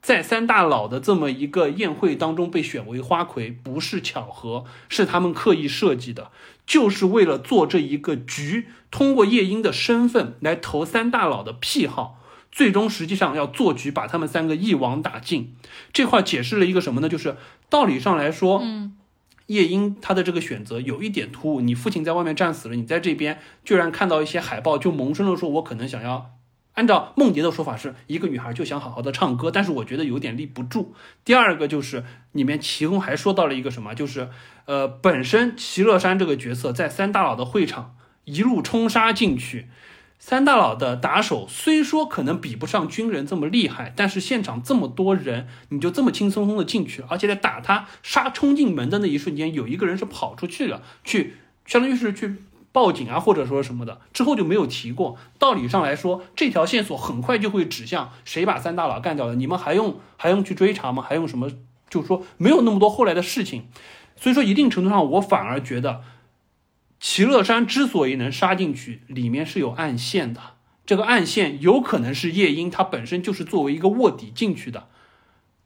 [SPEAKER 1] 在三大佬的这么一个宴会当中被选为花魁，不是巧合，是他们刻意设计的，就是为了做这一个局，通过夜莺的身份来投三大佬的癖好。最终实际上要做局，把他们三个一网打尽。这块解释了一个什么呢？就是道理上来说，
[SPEAKER 2] 嗯，
[SPEAKER 1] 夜莺他的这个选择有一点突兀。你父亲在外面战死了，你在这边居然看到一些海报，就萌生了说，我可能想要按照梦蝶的说法，是一个女孩就想好好的唱歌，但是我觉得有点立不住。第二个就是里面祁红还说到了一个什么，就是呃，本身齐乐山这个角色在三大佬的会场一路冲杀进去。三大佬的打手虽说可能比不上军人这么厉害，但是现场这么多人，你就这么轻松松的进去，而且在打他杀冲进门的那一瞬间，有一个人是跑出去了，去相当于是去报警啊，或者说什么的，之后就没有提过。道理上来说，这条线索很快就会指向谁把三大佬干掉了，你们还用还用去追查吗？还用什么？就是说没有那么多后来的事情，所以说一定程度上，我反而觉得。齐乐山之所以能杀进去，里面是有暗线的。这个暗线有可能是夜莺，他本身就是作为一个卧底进去的，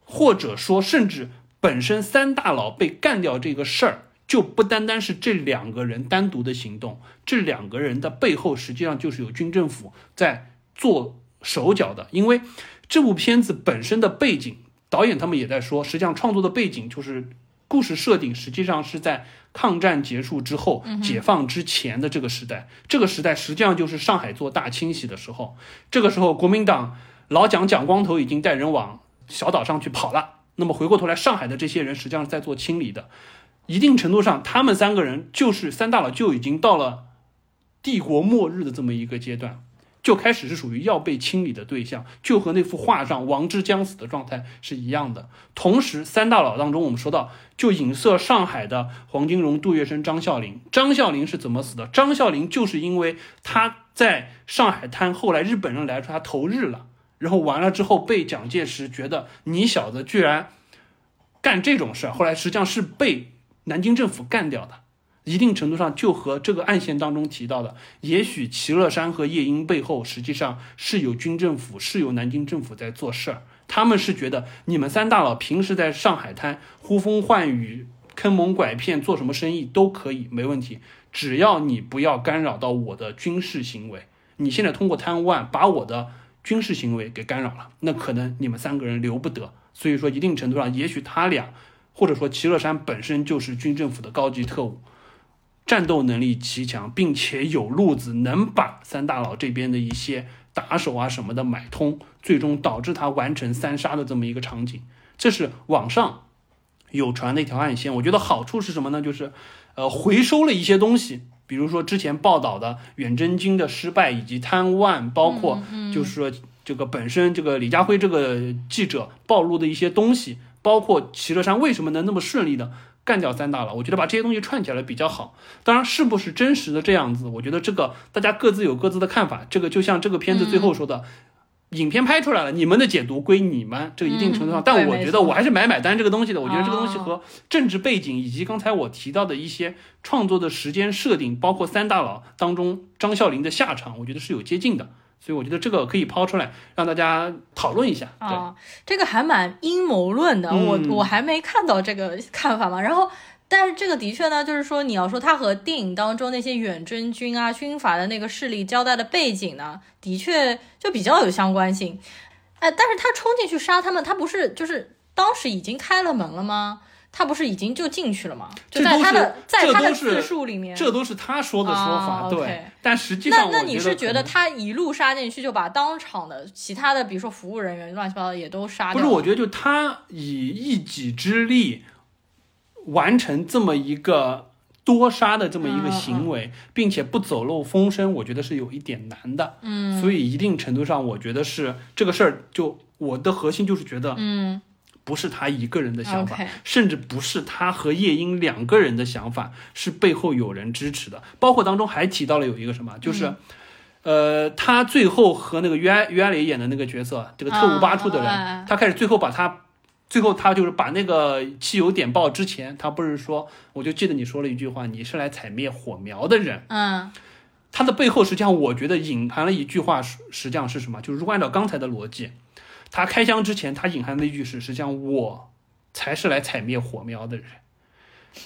[SPEAKER 1] 或者说，甚至本身三大佬被干掉这个事儿，就不单单是这两个人单独的行动，这两个人的背后实际上就是有军政府在做手脚的。因为这部片子本身的背景，导演他们也在说，实际上创作的背景就是故事设定，实际上是在。抗战结束之后，解放之前的这个时代，这个时代实际上就是上海做大清洗的时候。这个时候，国民党老蒋蒋光头已经带人往小岛上去跑了。那么回过头来，上海的这些人实际上是在做清理的。一定程度上，他们三个人就是三大佬，就已经到了帝国末日的这么一个阶段。就开始是属于要被清理的对象，就和那幅画上王之将死的状态是一样的。同时，三大佬当中，我们说到就影射上海的黄金荣、杜月笙、张啸林。张啸林是怎么死的？张啸林就是因为他在上海滩，后来日本人来说他投日了，然后完了之后被蒋介石觉得你小子居然干这种事儿，后来实际上是被南京政府干掉的。一定程度上就和这个案线当中提到的，也许齐乐山和叶英背后实际上是有军政府，是有南京政府在做事儿。他们是觉得你们三大佬平时在上海滩呼风唤雨、坑蒙拐骗，做什么生意都可以，没问题，只要你不要干扰到我的军事行为。你现在通过贪污案把我的军事行为给干扰了，那可能你们三个人留不得。所以说，一定程度上，也许他俩，或者说齐乐山本身就是军政府的高级特务。战斗能力极强，并且有路子，能把三大佬这边的一些打手啊什么的买通，最终导致他完成三杀的这么一个场景。这是网上有传的一条暗线。我觉得好处是什么呢？就是呃回收了一些东西，比如说之前报道的远征军的失败以及贪污案，包括就是说这个本身这个李家辉这个记者暴露的一些东西，包括齐乐山为什么能那么顺利的。干掉三大佬，我觉得把这些东西串起来比较好。当然，是不是真实的这样子，我觉得这个大家各自有各自的看法。这个就像这个片子最后说的，影片拍出来了，你们的解读归你们。这个一定程度上，但我觉得我还是买买单这个东西的。我觉得这个东西和政治背景以及刚才我提到的一些创作的时间设定，包括三大佬当中张啸林的下场，我觉得是有接近的。所以我觉得这个可以抛出来让大家讨论一下
[SPEAKER 2] 啊，这个还蛮阴谋论的，我我还没看到这个看法嘛。然后，但是这个的确呢，就是说你要说他和电影当中那些远征军啊、军阀的那个势力交代的背景呢，的确就比较有相关性。哎，但是他冲进去杀他们，他不是就是当时已经开了门了吗？他不是已经就进去了吗？就在他的在他的自述里面，
[SPEAKER 1] 这都是他说的说法，对。但实际上，
[SPEAKER 2] 那那你是觉得他一路杀进去，就把当场的其他的，比如说服务人员，乱七八糟也都杀掉？
[SPEAKER 1] 不是，我觉得就他以一己之力完成这么一个多杀的这么一个行为，并且不走漏风声，我觉得是有一点难的。嗯。所以一定程度上，我觉得是这个事儿，就我的核心就是觉得，
[SPEAKER 2] 嗯。
[SPEAKER 1] 不是他一个人的想法，甚至不是他和叶莺两个人的想法，是背后有人支持的。包括当中还提到了有一个什么，就是，呃，他最后和那个于于爱磊演的那个角色，这个特务八处的人，他开始最后把他，最后他就是把那个汽油点爆之前，他不是说，我就记得你说了一句话，你是来踩灭火苗的人。
[SPEAKER 2] 嗯，
[SPEAKER 1] 他的背后实际上我觉得隐含了一句话，实际上是什么？就是如果按照刚才的逻辑。他开枪之前，他隐含的一句是：实际上我才是来踩灭火苗的人。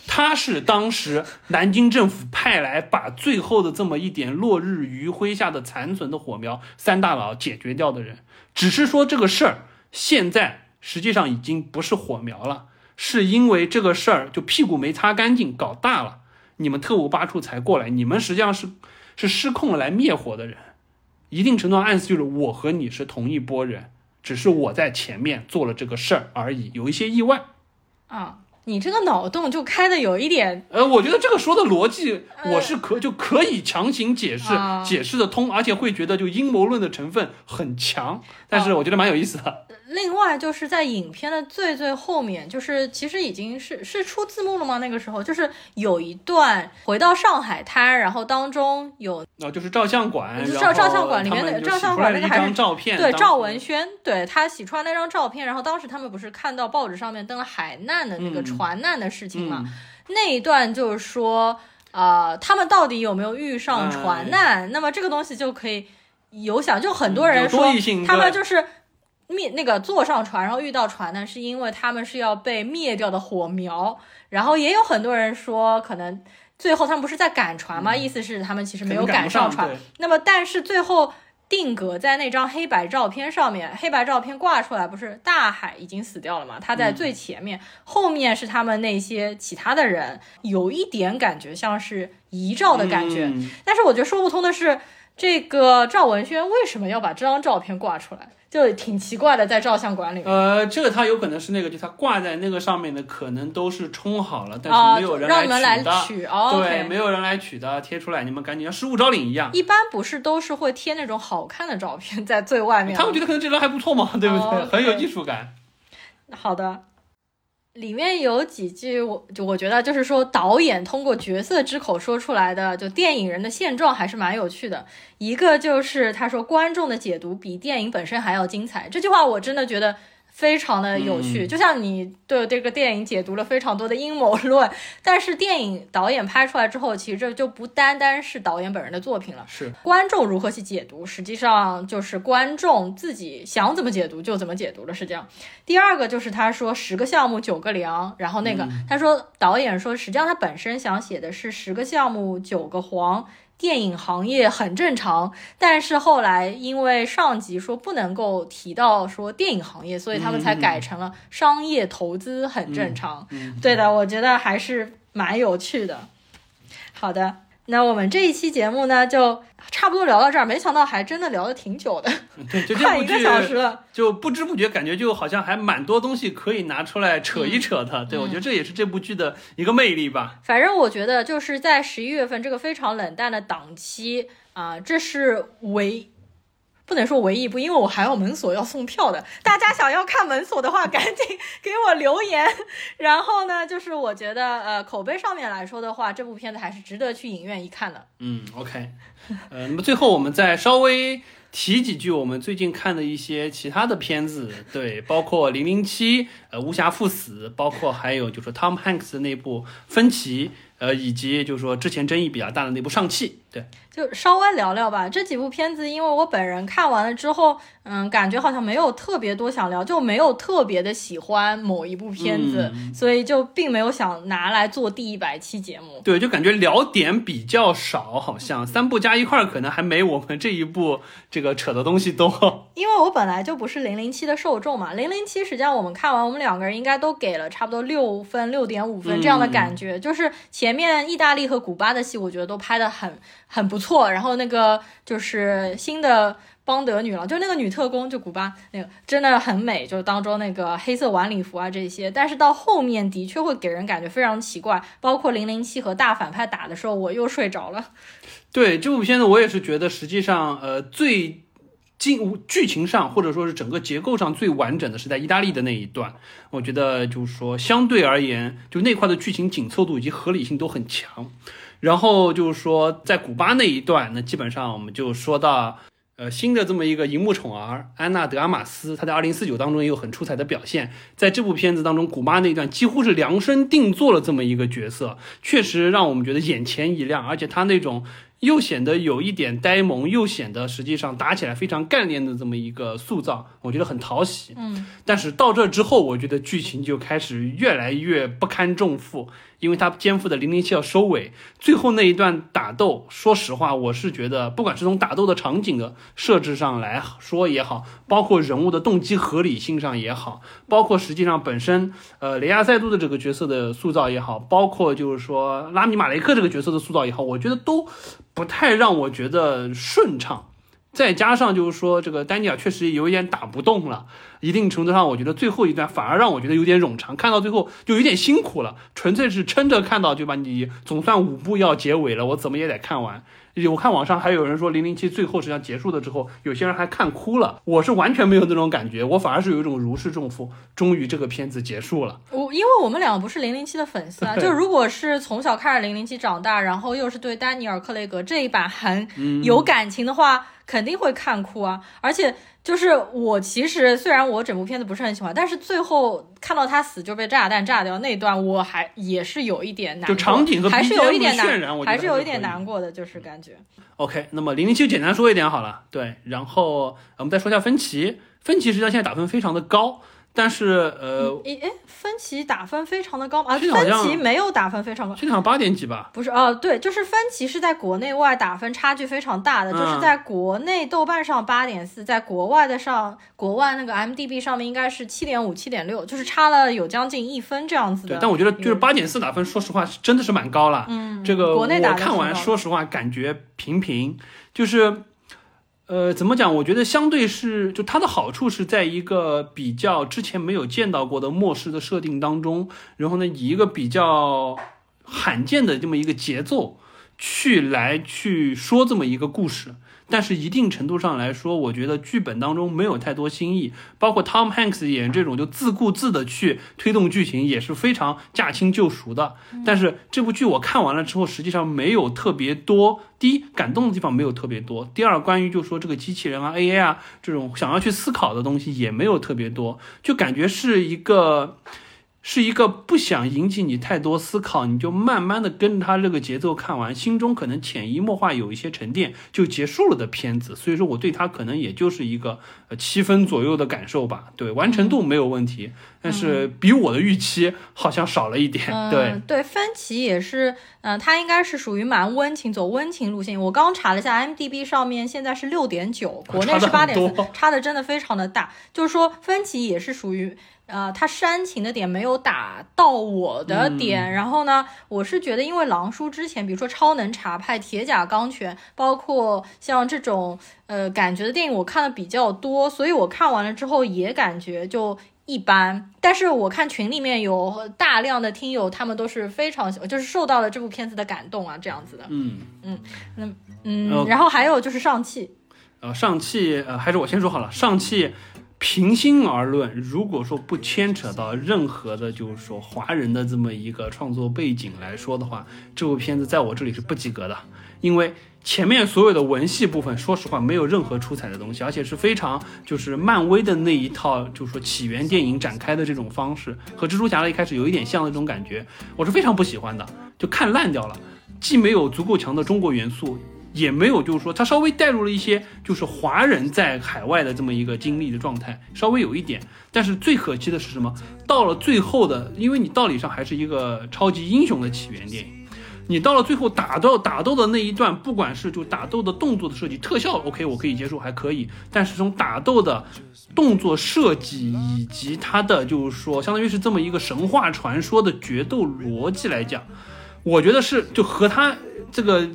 [SPEAKER 1] 他是当时南京政府派来把最后的这么一点落日余晖下的残存的火苗，三大佬解决掉的人。只是说这个事儿现在实际上已经不是火苗了，是因为这个事儿就屁股没擦干净，搞大了。你们特务八处才过来，你们实际上是是失控了来灭火的人。一定程度上暗示就是我和你是同一拨人。只是我在前面做了这个事儿而已，有一些意外，
[SPEAKER 2] 啊，你这个脑洞就开的有一点，
[SPEAKER 1] 呃，我觉得这个说的逻辑我是可就可以强行解释，解释的通，而且会觉得就阴谋论的成分很强，但是我觉得蛮有意思的。
[SPEAKER 2] 另外就是在影片的最最后面，就是其实已经是是出字幕了吗？那个时候就是有一段回到上海滩，然后当中有
[SPEAKER 1] 哦，就是照相馆，
[SPEAKER 2] 照照相馆里面的照相馆那个还是
[SPEAKER 1] 照片，
[SPEAKER 2] 对赵文轩，对他洗出来那张照片，然后当时他们不是看到报纸上面登了海难的那个船难的事情嘛？那一段就是说，呃，他们到底有没有遇上船难？那么这个东西就可以有想，就很多人说他们就是。灭那个坐上船，然后遇到船呢，是因为他们是要被灭掉的火苗。然后也有很多人说，可能最后他们不是在赶船吗？意思是他们其实没有赶上船。那么，但是最后定格在那张黑白照片上面，黑白照片挂出来，不是大海已经死掉了吗？他在最前面，后面是他们那些其他的人，有一点感觉像是遗照的感觉。但是我觉得说不通的是，这个赵文轩为什么要把这张照片挂出来？就挺奇怪的，在照相馆里。
[SPEAKER 1] 呃，这个它有可能是那个，就它挂在那个上面的，可能都是冲好了，但是没有人
[SPEAKER 2] 来
[SPEAKER 1] 取
[SPEAKER 2] 的。
[SPEAKER 1] 对，没有人来取的，贴出来，你们赶紧像失物招领一样。
[SPEAKER 2] 一般不是都是会贴那种好看的照片在最外面？
[SPEAKER 1] 他们觉得可能这张还不错嘛，对不对？很有艺术感。
[SPEAKER 2] 好的。里面有几句，我就我觉得就是说，导演通过角色之口说出来的，就电影人的现状还是蛮有趣的。一个就是他说，观众的解读比电影本身还要精彩。这句话我真的觉得。非常的有趣，就像你对这个电影解读了非常多的阴谋论，但是电影导演拍出来之后，其实这就不单单是导演本人的作品了，
[SPEAKER 1] 是
[SPEAKER 2] 观众如何去解读，实际上就是观众自己想怎么解读就怎么解读了，是这样。第二个就是他说十个项目九个凉，然后那个他说导演说实际上他本身想写的是十个项目九个黄。电影行业很正常，但是后来因为上级说不能够提到说电影行业，所以他们才改成了商业投资很正常。对的，我觉得还是蛮有趣的。好的。那我们这一期节目呢，就差不多聊到这儿。没想到还真的聊的挺久的，
[SPEAKER 1] 对，就
[SPEAKER 2] 快一个小时了，
[SPEAKER 1] 就不知不觉感觉就好像还蛮多东西可以拿出来扯一扯的。对，我觉得这也是这部剧的一个魅力吧。
[SPEAKER 2] 反正我觉得就是在十一月份这个非常冷淡的档期啊，这是唯。不能说唯一一部，因为我还有门锁要送票的。大家想要看门锁的话，赶紧 给我留言。然后呢，就是我觉得，呃，口碑上面来说的话，这部片子还是值得去影院一看的。
[SPEAKER 1] 嗯，OK。呃，那么最后我们再稍微提几句我们最近看的一些其他的片子，对，包括《零零七》、呃，《无暇赴死》，包括还有就是 Tom Hanks 的那部《分歧》。呃，以及就是说之前争议比较大的那部《上汽》，对，
[SPEAKER 2] 就稍微聊聊吧。这几部片子，因为我本人看完了之后，嗯，感觉好像没有特别多想聊，就没有特别的喜欢某一部片子，所以就并没有想拿来做第一百期节目。
[SPEAKER 1] 对，就感觉聊点比较少，好像三部加一块儿可能还没我们这一部这个扯的东西多。
[SPEAKER 2] 因为我本来就不是零零七的受众嘛，零零七实际上我们看完，我们两个人应该都给了差不多六分、六点五分这样的感觉，就是前。前面意大利和古巴的戏，我觉得都拍的很很不错。然后那个就是新的邦德女郎，就那个女特工，就古巴那个真的很美，就当中那个黑色晚礼服啊这些。但是到后面的确会给人感觉非常奇怪，包括零零七和大反派打的时候，我又睡着了。
[SPEAKER 1] 对这部片子，我也是觉得实际上呃最。进剧情上或者说是整个结构上最完整的是在意大利的那一段，我觉得就是说相对而言，就那块的剧情紧凑度以及合理性都很强。然后就是说在古巴那一段，那基本上我们就说到，呃，新的这么一个荧幕宠儿安娜德阿玛斯，她在二零四九当中也有很出彩的表现。在这部片子当中，古巴那一段几乎是量身定做了这么一个角色，确实让我们觉得眼前一亮，而且他那种。又显得有一点呆萌，又显得实际上打起来非常干练的这么一个塑造，我觉得很讨喜。
[SPEAKER 2] 嗯，
[SPEAKER 1] 但是到这之后，我觉得剧情就开始越来越不堪重负。因为他肩负的零零七要收尾，最后那一段打斗，说实话，我是觉得，不管是从打斗的场景的设置上来说也好，包括人物的动机合理性上也好，包括实际上本身，呃，雷亚塞杜的这个角色的塑造也好，包括就是说拉米马雷克这个角色的塑造也好，我觉得都不太让我觉得顺畅。再加上就是说，这个丹尼尔确实有一点打不动了，一定程度上，我觉得最后一段反而让我觉得有点冗长，看到最后就有点辛苦了，纯粹是撑着看到，对吧你总算五部要结尾了，我怎么也得看完。我看网上还有人说零零七最后实际上结束了之后，有些人还看哭了。我是完全没有那种感觉，我反而是有一种如释重负，终于这个片子结束了。
[SPEAKER 2] 我因为我们两个不是零零七的粉丝啊，就如果是从小看着零零七长大，然后又是对丹尼尔·克雷格这一版很有感情的话，肯定会看哭啊，而且。就是我其实虽然我整部片子不是很喜欢，但是最后看到他死就被炸弹炸掉那段，我还也是有一点难，
[SPEAKER 1] 就场景和
[SPEAKER 2] 还是有一点
[SPEAKER 1] 渲染，
[SPEAKER 2] 还是有一点难过的，就是感觉。
[SPEAKER 1] OK，那么零零七简单说一点好了，对，然后我们再说一下分歧，分歧实际上现在打分非常的高。但是，呃，
[SPEAKER 2] 诶诶，分歧打分非常的高啊，分歧没有打分非常高，
[SPEAKER 1] 现在好像八点几吧？
[SPEAKER 2] 不是，哦，对，就是分歧是在国内外打分差距非常大的，就是在国内豆瓣上八点四，在国外的上，国外那个 M D B 上面应该是七点五、七点六，就是差了有将近一分这样子的。
[SPEAKER 1] 对，但我觉得就是八点四打分，说实话是真的是蛮高了。
[SPEAKER 2] 嗯，
[SPEAKER 1] 这个
[SPEAKER 2] 我
[SPEAKER 1] 看完，说实话感觉平平，就是。呃，怎么讲？我觉得相对是，就它的好处是在一个比较之前没有见到过的末世的设定当中，然后呢，以一个比较罕见的这么一个节奏去来去说这么一个故事。但是一定程度上来说，我觉得剧本当中没有太多新意，包括 Tom Hanks 演这种就自顾自的去推动剧情，也是非常驾轻就熟的。但是这部剧我看完了之后，实际上没有特别多。第一，感动的地方没有特别多；第二，关于就说这个机器人啊、AI 啊这种想要去思考的东西也没有特别多，就感觉是一个。是一个不想引起你太多思考，你就慢慢的跟着他这个节奏看完，心中可能潜移默化有一些沉淀就结束了的片子。所以说我对他可能也就是一个呃七分左右的感受吧。对，完成度没有问题，但是比我的预期好像少了一点。对
[SPEAKER 2] 对，分歧也是，嗯，他应该是属于蛮温情，走温情路线。我刚查了一下，M D B 上面现在是六点九，国内是八点四，差的真的非常的大。就是说分歧也是属于。呃，他煽情的点没有打到我的点，然后呢，我是觉得，因为狼叔之前，比如说超能查派、铁甲钢拳，包括像这种呃感觉的电影，我看的比较多，所以我看完了之后也感觉就一般。但是我看群里面有大量的听友，他们都是非常就是受到了这部片子的感动啊，这样子的。
[SPEAKER 1] 嗯
[SPEAKER 2] 嗯，那嗯，然后还有就是上汽，
[SPEAKER 1] 呃，上汽呃，还是我先说好了，上汽。平心而论，如果说不牵扯到任何的，就是说华人的这么一个创作背景来说的话，这部片子在我这里是不及格的。因为前面所有的文戏部分，说实话没有任何出彩的东西，而且是非常就是漫威的那一套，就是说起源电影展开的这种方式，和蜘蛛侠的一开始有一点像的这种感觉，我是非常不喜欢的，就看烂掉了。既没有足够强的中国元素。也没有，就是说他稍微带入了一些，就是华人在海外的这么一个经历的状态，稍微有一点。但是最可惜的是什么？到了最后的，因为你道理上还是一个超级英雄的起源电影，你到了最后打斗打斗的那一段，不管是就打斗的动作的设计、特效，OK，我可以接受，还可以。但是从打斗的动作设计以及它的就是说，相当于是这么一个神话传说的决斗逻辑来讲，我觉得是就和他这个。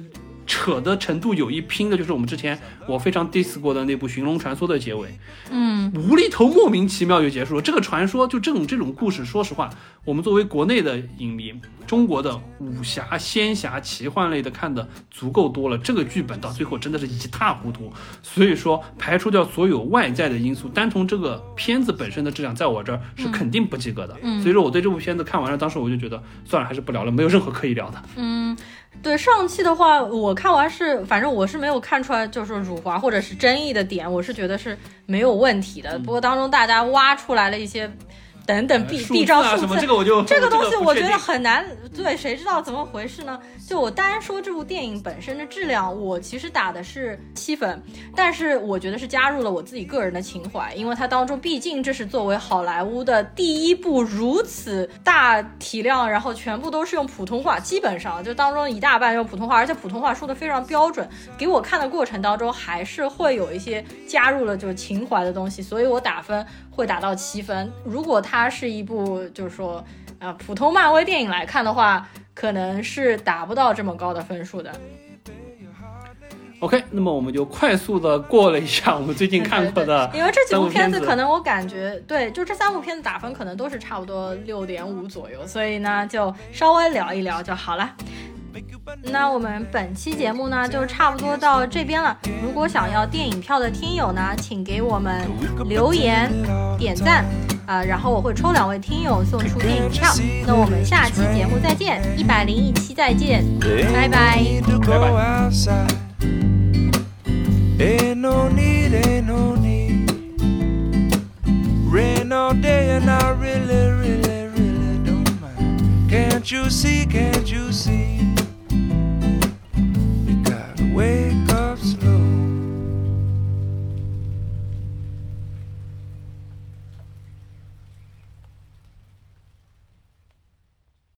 [SPEAKER 1] 扯的程度有一拼的，就是我们之前我非常 diss 过的那部《寻龙传说》的结尾，
[SPEAKER 2] 嗯，
[SPEAKER 1] 无厘头，莫名其妙就结束了。这个传说就这种这种故事，说实话，我们作为国内的影迷，中国的武侠、仙侠、奇幻类的看的足够多了，这个剧本到最后真的是一塌糊涂。所以说，排除掉所有外在的因素，单从这个片子本身的质量，在我这儿是肯定不及格的。所以说，我对这部片子看完了，当时我就觉得算了，还是不聊了，没有任何可以聊的。
[SPEAKER 2] 嗯。对上汽的话，我看完是，反正我是没有看出来，就是辱华或者是争议的点，我是觉得是没有问题的。不过当中大家挖出来了一些。等等，避避障数字，
[SPEAKER 1] 这个我就
[SPEAKER 2] 这个东西，我觉得很难。对，谁知道怎么回事呢？就我单说这部电影本身的质量，我其实打的是七分，但是我觉得是加入了我自己个人的情怀，因为它当中毕竟这是作为好莱坞的第一部如此大体量，然后全部都是用普通话，基本上就当中一大半用普通话，而且普通话说的非常标准。给我看的过程当中，还是会有一些加入了就是情怀的东西，所以我打分。会达到七分。如果它是一部就是说，呃，普通漫威电影来看的话，可能是达不到这么高的分数的。
[SPEAKER 1] OK，那么我们就快速的过了一下我们最近看过的，
[SPEAKER 2] 因为这几部
[SPEAKER 1] 片
[SPEAKER 2] 子可能我感觉对，就这三部片子打分可能都是差不多六点五左右，所以呢就稍微聊一聊就好了。那我们本期节目呢，就差不多到这边了。如果想要电影票的听友呢，请给我们留言、点赞，啊，然后我会抽两位听友送出电影票。那我们下期节目再见，一百零一期再见，拜拜，
[SPEAKER 1] 拜拜。Can't you see? Can't you see? wake up.